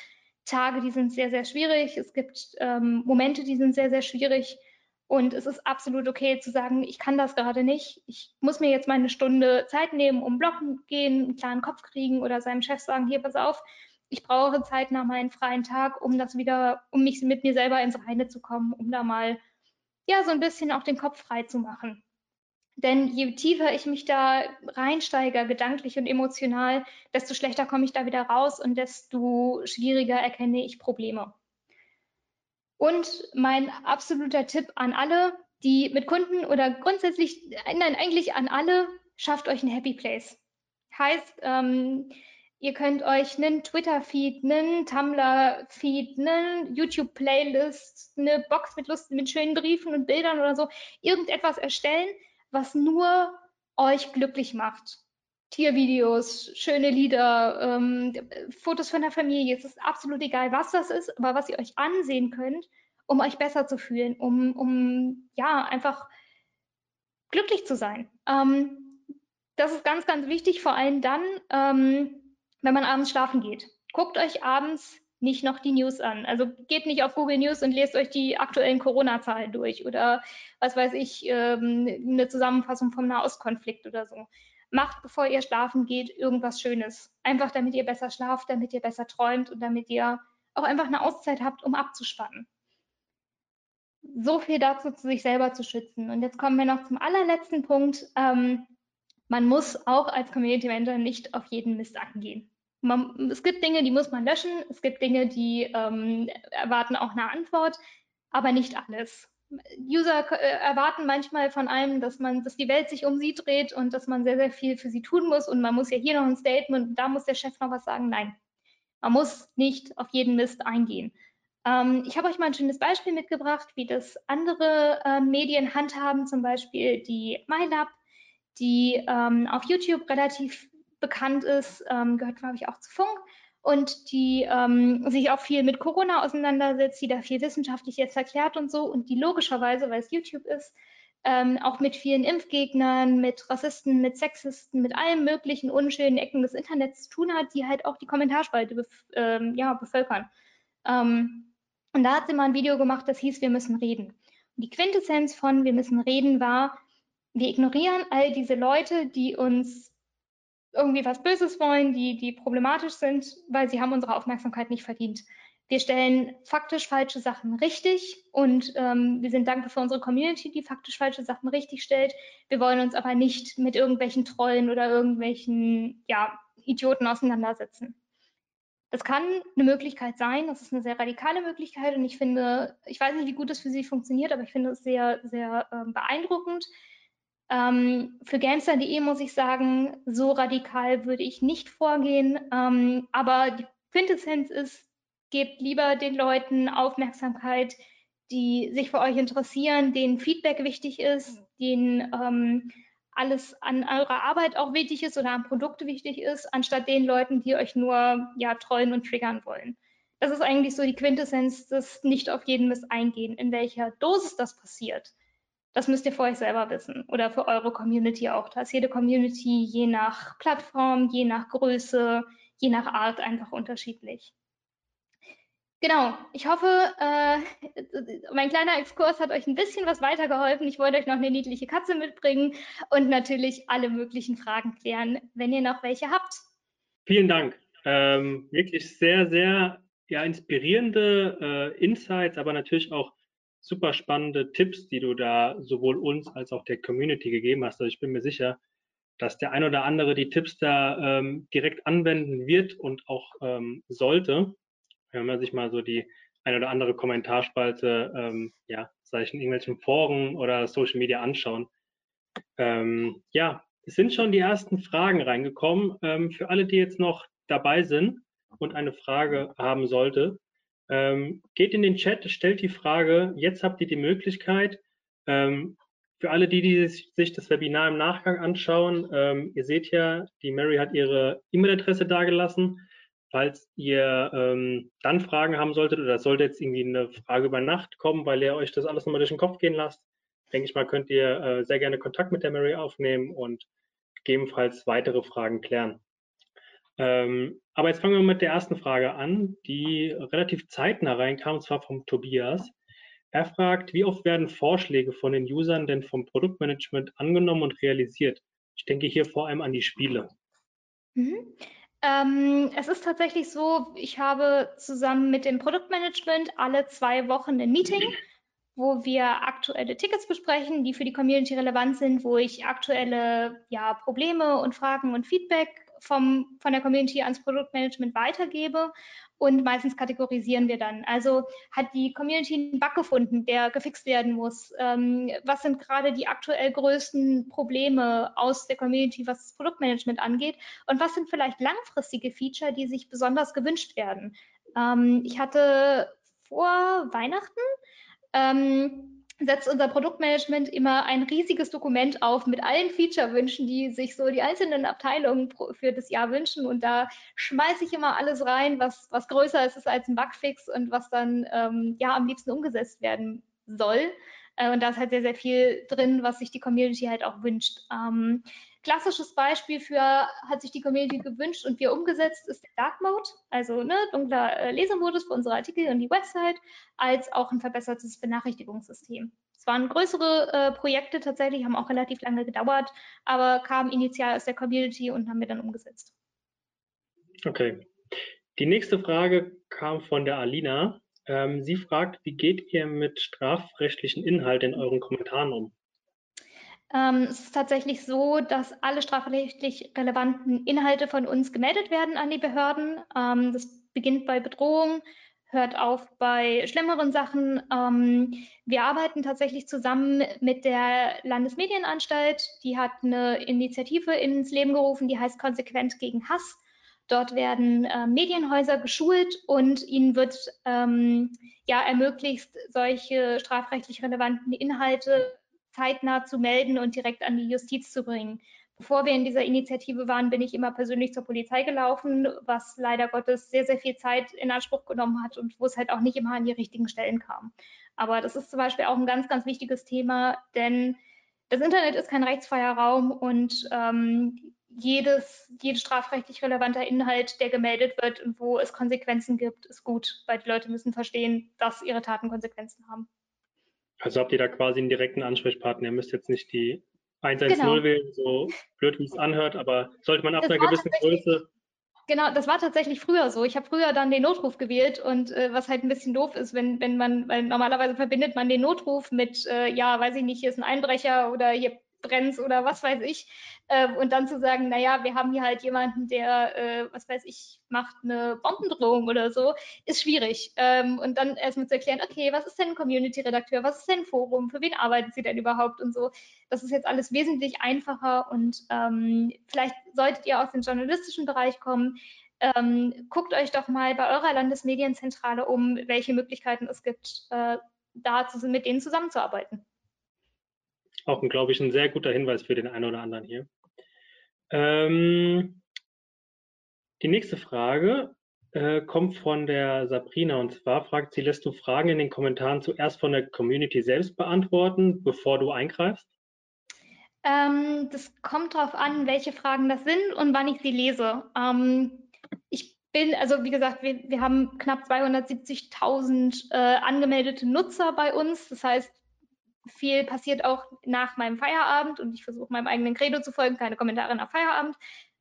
Tage, die sind sehr, sehr schwierig. Es gibt ähm, Momente, die sind sehr, sehr schwierig. Und es ist absolut okay zu sagen, ich kann das gerade nicht. Ich muss mir jetzt mal eine Stunde Zeit nehmen, um blocken gehen, einen klaren Kopf kriegen oder seinem Chef sagen, hier, pass auf, ich brauche Zeit nach meinem freien Tag, um das wieder, um mich mit mir selber ins Reine zu kommen, um da mal ja, so ein bisschen auch den Kopf frei zu machen. Denn je tiefer ich mich da reinsteige, gedanklich und emotional, desto schlechter komme ich da wieder raus und desto schwieriger erkenne ich Probleme. Und mein absoluter Tipp an alle, die mit Kunden oder grundsätzlich, nein, eigentlich an alle, schafft euch ein Happy Place. Heißt, ähm, Ihr könnt euch einen Twitter-Feed, einen Tumblr-Feed, einen YouTube-Playlist, eine Box mit Lust, mit schönen Briefen und Bildern oder so, irgendetwas erstellen, was nur euch glücklich macht. Tiervideos, schöne Lieder, ähm, Fotos von der Familie, es ist absolut egal, was das ist, aber was ihr euch ansehen könnt, um euch besser zu fühlen, um, um ja, einfach glücklich zu sein. Ähm, das ist ganz, ganz wichtig, vor allem dann, ähm, wenn man abends schlafen geht. Guckt euch abends nicht noch die News an. Also geht nicht auf Google News und lest euch die aktuellen Corona-Zahlen durch oder was weiß ich, ähm, eine Zusammenfassung vom Nahostkonflikt oder so. Macht, bevor ihr schlafen geht, irgendwas Schönes. Einfach damit ihr besser schlaft, damit ihr besser träumt und damit ihr auch einfach eine Auszeit habt, um abzuspannen. so viel dazu, sich selber zu schützen. Und jetzt kommen wir noch zum allerletzten Punkt. Ähm, man muss auch als Community Manager nicht auf jeden Mist angehen. Man, es gibt Dinge, die muss man löschen. Es gibt Dinge, die ähm, erwarten auch eine Antwort, aber nicht alles. User äh, erwarten manchmal von einem, dass man, dass die Welt sich um sie dreht und dass man sehr, sehr viel für sie tun muss und man muss ja hier noch ein Statement, da muss der Chef noch was sagen. Nein, man muss nicht auf jeden Mist eingehen. Ähm, ich habe euch mal ein schönes Beispiel mitgebracht, wie das andere äh, Medien handhaben, zum Beispiel die MyLab, die ähm, auf YouTube relativ bekannt ist, ähm, gehört, glaube ich, auch zu Funk und die ähm, sich auch viel mit Corona auseinandersetzt, die da viel wissenschaftlich jetzt erklärt und so und die logischerweise, weil es YouTube ist, ähm, auch mit vielen Impfgegnern, mit Rassisten, mit Sexisten, mit allen möglichen unschönen Ecken des Internets zu tun hat, die halt auch die Kommentarspalte bef ähm, ja, bevölkern. Ähm, und da hat sie mal ein Video gemacht, das hieß, wir müssen reden. Und die Quintessenz von wir müssen reden war, wir ignorieren all diese Leute, die uns irgendwie was Böses wollen, die, die problematisch sind, weil sie haben unsere Aufmerksamkeit nicht verdient. Wir stellen faktisch falsche Sachen richtig und ähm, wir sind dankbar für unsere Community, die faktisch falsche Sachen richtig stellt. Wir wollen uns aber nicht mit irgendwelchen Trollen oder irgendwelchen ja, Idioten auseinandersetzen. Das kann eine Möglichkeit sein, das ist eine sehr radikale Möglichkeit und ich finde, ich weiß nicht, wie gut das für Sie funktioniert, aber ich finde es sehr, sehr äh, beeindruckend. Ähm, für Gamester.de muss ich sagen, so radikal würde ich nicht vorgehen. Ähm, aber die Quintessenz ist, gebt lieber den Leuten Aufmerksamkeit, die sich für euch interessieren, denen Feedback wichtig ist, denen ähm, alles an eurer Arbeit auch wichtig ist oder an Produkte wichtig ist, anstatt den Leuten, die euch nur ja, trollen und triggern wollen. Das ist eigentlich so die Quintessenz des nicht auf jeden Mist eingehen. In welcher Dosis das passiert, das müsst ihr für euch selber wissen oder für eure Community auch. Da ist jede Community je nach Plattform, je nach Größe, je nach Art einfach unterschiedlich. Genau, ich hoffe, äh, mein kleiner Exkurs hat euch ein bisschen was weitergeholfen. Ich wollte euch noch eine niedliche Katze mitbringen und natürlich alle möglichen Fragen klären, wenn ihr noch welche habt. Vielen Dank. Ähm, wirklich sehr, sehr ja, inspirierende äh, Insights, aber natürlich auch super spannende Tipps, die du da sowohl uns als auch der Community gegeben hast. Also ich bin mir sicher, dass der ein oder andere die Tipps da ähm, direkt anwenden wird und auch ähm, sollte. Wenn man sich mal so die ein oder andere Kommentarspalte, ähm, ja, sei es in irgendwelchen Foren oder Social Media anschauen. Ähm, ja, es sind schon die ersten Fragen reingekommen. Ähm, für alle, die jetzt noch dabei sind und eine Frage haben sollte, ähm, geht in den Chat, stellt die Frage. Jetzt habt ihr die Möglichkeit, ähm, für alle die, die sich das Webinar im Nachgang anschauen, ähm, ihr seht ja, die Mary hat ihre E-Mail-Adresse dagelassen. Falls ihr ähm, dann Fragen haben solltet oder sollte jetzt irgendwie eine Frage über Nacht kommen, weil ihr euch das alles nochmal durch den Kopf gehen lasst, denke ich mal, könnt ihr äh, sehr gerne Kontakt mit der Mary aufnehmen und gegebenenfalls weitere Fragen klären. Ähm, aber jetzt fangen wir mit der ersten Frage an, die relativ zeitnah reinkam, und zwar vom Tobias. Er fragt, wie oft werden Vorschläge von den Usern denn vom Produktmanagement angenommen und realisiert? Ich denke hier vor allem an die Spiele. Mhm. Ähm, es ist tatsächlich so, ich habe zusammen mit dem Produktmanagement alle zwei Wochen ein Meeting, wo wir aktuelle Tickets besprechen, die für die Community relevant sind, wo ich aktuelle ja, Probleme und Fragen und Feedback vom, von der Community ans Produktmanagement weitergebe und meistens kategorisieren wir dann. Also hat die Community einen Bug gefunden, der gefixt werden muss? Ähm, was sind gerade die aktuell größten Probleme aus der Community, was das Produktmanagement angeht? Und was sind vielleicht langfristige Feature, die sich besonders gewünscht werden? Ähm, ich hatte vor Weihnachten ähm, setzt unser Produktmanagement immer ein riesiges Dokument auf mit allen Feature-Wünschen, die sich so die einzelnen Abteilungen für das Jahr wünschen. Und da schmeiße ich immer alles rein, was, was größer ist als ein Bugfix und was dann ähm, ja am liebsten umgesetzt werden soll. Äh, und da ist halt sehr, sehr viel drin, was sich die Community halt auch wünscht. Ähm, klassisches Beispiel für hat sich die Community gewünscht und wir umgesetzt ist der Dark Mode, also ne, dunkler äh, Lesemodus für unsere Artikel und die Website, als auch ein verbessertes Benachrichtigungssystem. Es waren größere äh, Projekte tatsächlich, haben auch relativ lange gedauert, aber kamen initial aus der Community und haben wir dann umgesetzt. Okay. Die nächste Frage kam von der Alina. Ähm, sie fragt, wie geht ihr mit strafrechtlichen Inhalten in euren Kommentaren um? Ähm, es ist tatsächlich so, dass alle strafrechtlich relevanten Inhalte von uns gemeldet werden an die Behörden. Ähm, das beginnt bei Bedrohung, hört auf bei schlimmeren Sachen. Ähm, wir arbeiten tatsächlich zusammen mit der Landesmedienanstalt. Die hat eine Initiative ins Leben gerufen, die heißt Konsequent gegen Hass. Dort werden äh, Medienhäuser geschult und ihnen wird ähm, ja ermöglicht, solche strafrechtlich relevanten Inhalte zeitnah zu melden und direkt an die Justiz zu bringen. Bevor wir in dieser Initiative waren, bin ich immer persönlich zur Polizei gelaufen, was leider Gottes sehr, sehr viel Zeit in Anspruch genommen hat und wo es halt auch nicht immer an die richtigen Stellen kam. Aber das ist zum Beispiel auch ein ganz, ganz wichtiges Thema, denn das Internet ist kein rechtsfreier Raum und ähm, jedes, jeder strafrechtlich relevanter Inhalt, der gemeldet wird und wo es Konsequenzen gibt, ist gut, weil die Leute müssen verstehen, dass ihre Taten Konsequenzen haben. Also habt ihr da quasi einen direkten Ansprechpartner. Ihr müsst jetzt nicht die 110 genau. wählen, so blöd wie es anhört, aber sollte man ab das einer gewissen Größe. Genau, das war tatsächlich früher so. Ich habe früher dann den Notruf gewählt und äh, was halt ein bisschen doof ist, wenn, wenn man, weil normalerweise verbindet man den Notruf mit, äh, ja, weiß ich nicht, hier ist ein Einbrecher oder hier brennt oder was weiß ich. Äh, und dann zu sagen, naja, wir haben hier halt jemanden, der, äh, was weiß ich, macht eine Bombendrohung oder so, ist schwierig. Ähm, und dann erstmal zu erklären, okay, was ist denn ein Community-Redakteur, was ist denn ein Forum, für wen arbeiten Sie denn überhaupt und so. Das ist jetzt alles wesentlich einfacher und ähm, vielleicht solltet ihr aus dem journalistischen Bereich kommen. Ähm, guckt euch doch mal bei eurer Landesmedienzentrale um, welche Möglichkeiten es gibt, äh, da zu, mit denen zusammenzuarbeiten auch, glaube ich, ein sehr guter Hinweis für den einen oder anderen hier. Ähm, die nächste Frage äh, kommt von der Sabrina und zwar fragt sie, lässt du Fragen in den Kommentaren zuerst von der Community selbst beantworten, bevor du eingreifst? Ähm, das kommt darauf an, welche Fragen das sind und wann ich sie lese. Ähm, ich bin, also wie gesagt, wir, wir haben knapp 270.000 äh, angemeldete Nutzer bei uns. Das heißt, viel passiert auch nach meinem Feierabend und ich versuche meinem eigenen Credo zu folgen, keine Kommentare nach Feierabend.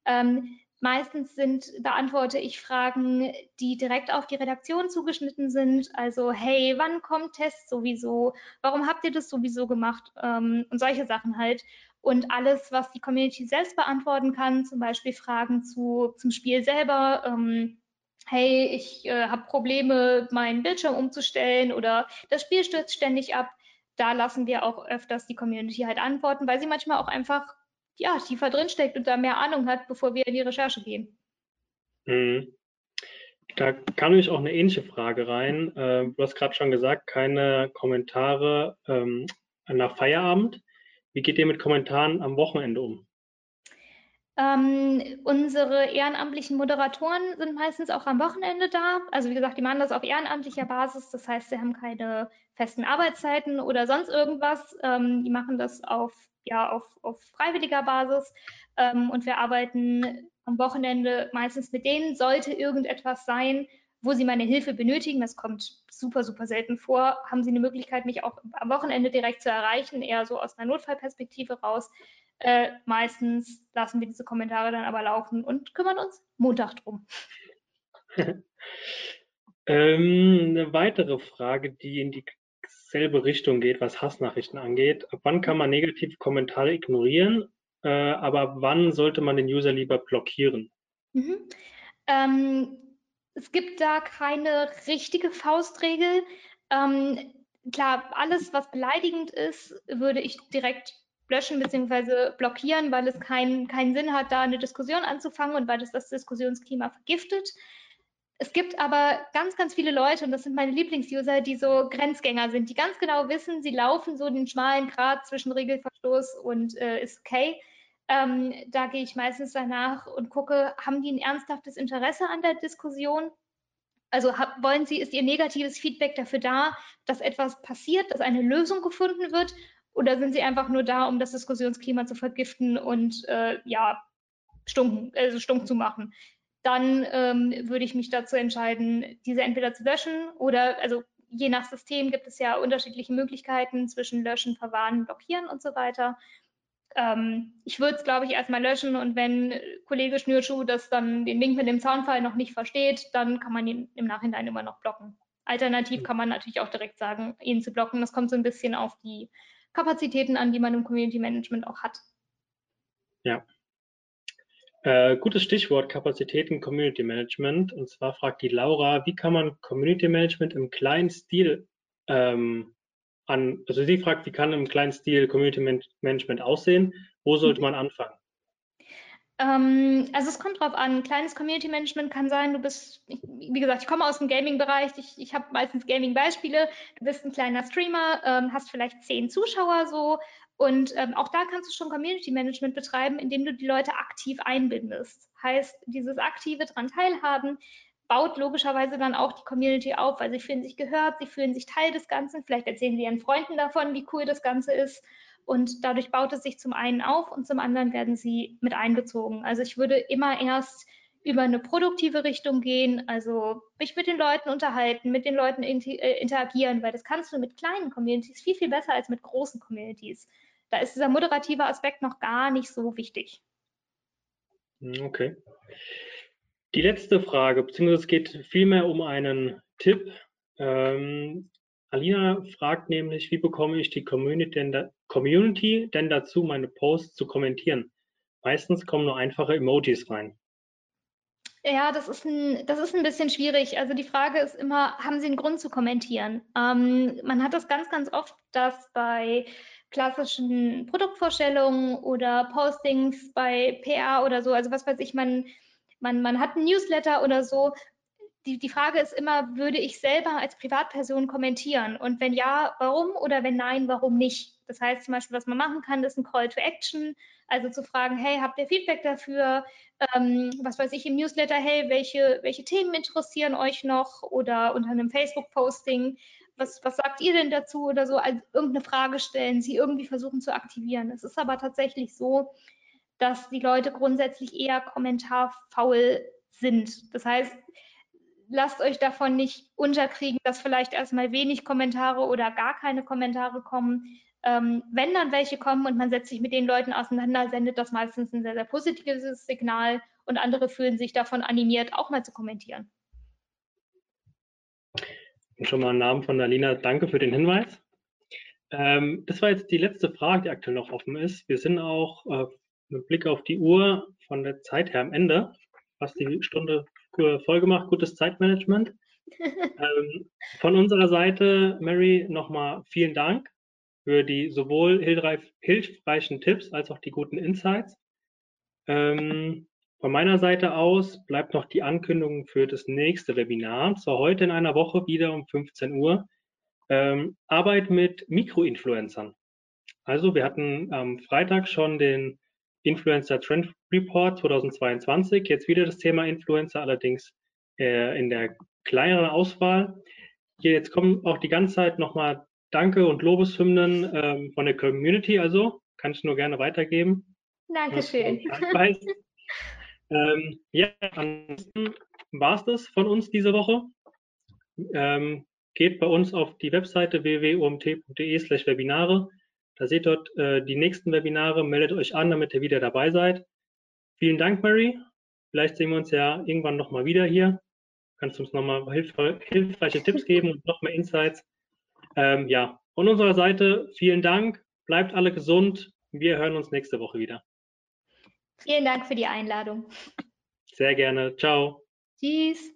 Ähm, meistens sind, beantworte ich Fragen, die direkt auf die Redaktion zugeschnitten sind. Also, hey, wann kommt Test sowieso? Warum habt ihr das sowieso gemacht? Ähm, und solche Sachen halt. Und alles, was die Community selbst beantworten kann, zum Beispiel Fragen zu, zum Spiel selber. Ähm, hey, ich äh, habe Probleme, meinen Bildschirm umzustellen oder das Spiel stürzt ständig ab da lassen wir auch öfters die Community halt antworten, weil sie manchmal auch einfach ja, tiefer drinsteckt und da mehr Ahnung hat, bevor wir in die Recherche gehen. Mhm. Da kam nämlich auch eine ähnliche Frage rein. Äh, du hast gerade schon gesagt, keine Kommentare ähm, nach Feierabend. Wie geht ihr mit Kommentaren am Wochenende um? Ähm, unsere ehrenamtlichen Moderatoren sind meistens auch am Wochenende da. Also wie gesagt, die machen das auf ehrenamtlicher Basis. Das heißt, sie haben keine festen Arbeitszeiten oder sonst irgendwas. Ähm, die machen das auf, ja, auf, auf freiwilliger Basis. Ähm, und wir arbeiten am Wochenende meistens mit denen. Sollte irgendetwas sein, wo sie meine Hilfe benötigen, das kommt super, super selten vor, haben sie eine Möglichkeit, mich auch am Wochenende direkt zu erreichen, eher so aus einer Notfallperspektive raus. Äh, meistens lassen wir diese Kommentare dann aber laufen und kümmern uns Montag drum. ähm, eine weitere Frage, die in dieselbe Richtung geht, was Hassnachrichten angeht. Ab wann kann man negative Kommentare ignorieren, äh, aber wann sollte man den User lieber blockieren? Mhm. Ähm, es gibt da keine richtige Faustregel. Ähm, klar, alles, was beleidigend ist, würde ich direkt löschen bzw. blockieren, weil es keinen keinen Sinn hat, da eine Diskussion anzufangen und weil es das Diskussionsklima vergiftet. Es gibt aber ganz, ganz viele Leute, und das sind meine Lieblingsuser, die so Grenzgänger sind, die ganz genau wissen, sie laufen so den schmalen Grat zwischen Regelverstoß und äh, ist okay. Ähm, da gehe ich meistens danach und gucke, haben die ein ernsthaftes Interesse an der Diskussion? Also hab, wollen Sie, ist Ihr negatives Feedback dafür da, dass etwas passiert, dass eine Lösung gefunden wird? Oder sind sie einfach nur da, um das Diskussionsklima zu vergiften und äh, ja, stunk, also stunk zu machen? Dann ähm, würde ich mich dazu entscheiden, diese entweder zu löschen oder, also je nach System gibt es ja unterschiedliche Möglichkeiten zwischen löschen, verwahren, blockieren und so weiter. Ähm, ich würde es, glaube ich, erstmal löschen und wenn Kollege Schnürschuh das dann den Link mit dem Zaunfall noch nicht versteht, dann kann man ihn im Nachhinein immer noch blocken. Alternativ kann man natürlich auch direkt sagen, ihn zu blocken. Das kommt so ein bisschen auf die Kapazitäten an, die man im Community Management auch hat. Ja. Äh, gutes Stichwort Kapazitäten Community Management. Und zwar fragt die Laura, wie kann man Community Management im kleinen Stil ähm, an, also sie fragt, wie kann im kleinen Stil Community Management aussehen? Wo sollte man anfangen? Ähm, also es kommt drauf an. Kleines Community Management kann sein, du bist, wie gesagt, ich komme aus dem Gaming-Bereich, ich, ich habe meistens Gaming-Beispiele. Du bist ein kleiner Streamer, ähm, hast vielleicht zehn Zuschauer so und ähm, auch da kannst du schon Community Management betreiben, indem du die Leute aktiv einbindest. Heißt, dieses aktive dran teilhaben baut logischerweise dann auch die Community auf, weil sie fühlen sich gehört, sie fühlen sich Teil des Ganzen. Vielleicht erzählen sie ihren Freunden davon, wie cool das Ganze ist. Und dadurch baut es sich zum einen auf und zum anderen werden sie mit einbezogen. Also ich würde immer erst über eine produktive Richtung gehen, also mich mit den Leuten unterhalten, mit den Leuten äh, interagieren, weil das kannst du mit kleinen Communities viel, viel besser als mit großen Communities. Da ist dieser moderative Aspekt noch gar nicht so wichtig. Hm, okay. Die letzte Frage, beziehungsweise es geht vielmehr um einen Tipp. Ähm, Alina fragt nämlich, wie bekomme ich die Community denn, da, Community denn dazu, meine Posts zu kommentieren? Meistens kommen nur einfache Emojis rein. Ja, das ist, ein, das ist ein bisschen schwierig. Also die Frage ist immer, haben Sie einen Grund zu kommentieren? Ähm, man hat das ganz, ganz oft, dass bei klassischen Produktvorstellungen oder Postings bei PR oder so, also was weiß ich, man, man, man hat einen Newsletter oder so, die, die Frage ist immer, würde ich selber als Privatperson kommentieren? Und wenn ja, warum? Oder wenn nein, warum nicht? Das heißt zum Beispiel, was man machen kann, ist ein Call to Action, also zu fragen, hey, habt ihr Feedback dafür? Ähm, was weiß ich im Newsletter, hey, welche, welche Themen interessieren euch noch? Oder unter einem Facebook-Posting, was, was sagt ihr denn dazu? Oder so, also irgendeine Frage stellen, sie irgendwie versuchen zu aktivieren. Es ist aber tatsächlich so, dass die Leute grundsätzlich eher kommentarfaul sind. Das heißt, lasst euch davon nicht unterkriegen, dass vielleicht erstmal wenig Kommentare oder gar keine Kommentare kommen. Ähm, wenn dann welche kommen und man setzt sich mit den Leuten auseinander, sendet das meistens ein sehr, sehr positives Signal und andere fühlen sich davon animiert, auch mal zu kommentieren. Und schon mal einen Namen von Alina. Danke für den Hinweis. Ähm, das war jetzt die letzte Frage, die aktuell noch offen ist. Wir sind auch äh, mit Blick auf die Uhr von der Zeit her am Ende. Fast die Stunde voll gemacht, gutes Zeitmanagement. ähm, von unserer Seite, Mary, nochmal vielen Dank für die sowohl hilfreichen Tipps als auch die guten Insights. Ähm, von meiner Seite aus bleibt noch die Ankündigung für das nächste Webinar, zwar heute in einer Woche wieder um 15 Uhr. Ähm, Arbeit mit Mikroinfluencern. Also wir hatten am Freitag schon den Influencer Trend Report 2022. Jetzt wieder das Thema Influencer, allerdings äh, in der kleineren Auswahl. Hier jetzt kommen auch die ganze Zeit nochmal Danke und Lobeshymnen ähm, von der Community, also kann ich nur gerne weitergeben. Dankeschön. ähm, ja, ansonsten war es das von uns diese Woche. Ähm, geht bei uns auf die Webseite www.umt.de slash Webinare. Da seht ihr dort äh, die nächsten Webinare. Meldet euch an, damit ihr wieder dabei seid. Vielen Dank, Mary. Vielleicht sehen wir uns ja irgendwann nochmal wieder hier. Kannst du uns nochmal hilf hilfreiche Tipps geben und noch mehr Insights. Ähm, ja, von unserer Seite vielen Dank. Bleibt alle gesund. Wir hören uns nächste Woche wieder. Vielen Dank für die Einladung. Sehr gerne. Ciao. Tschüss.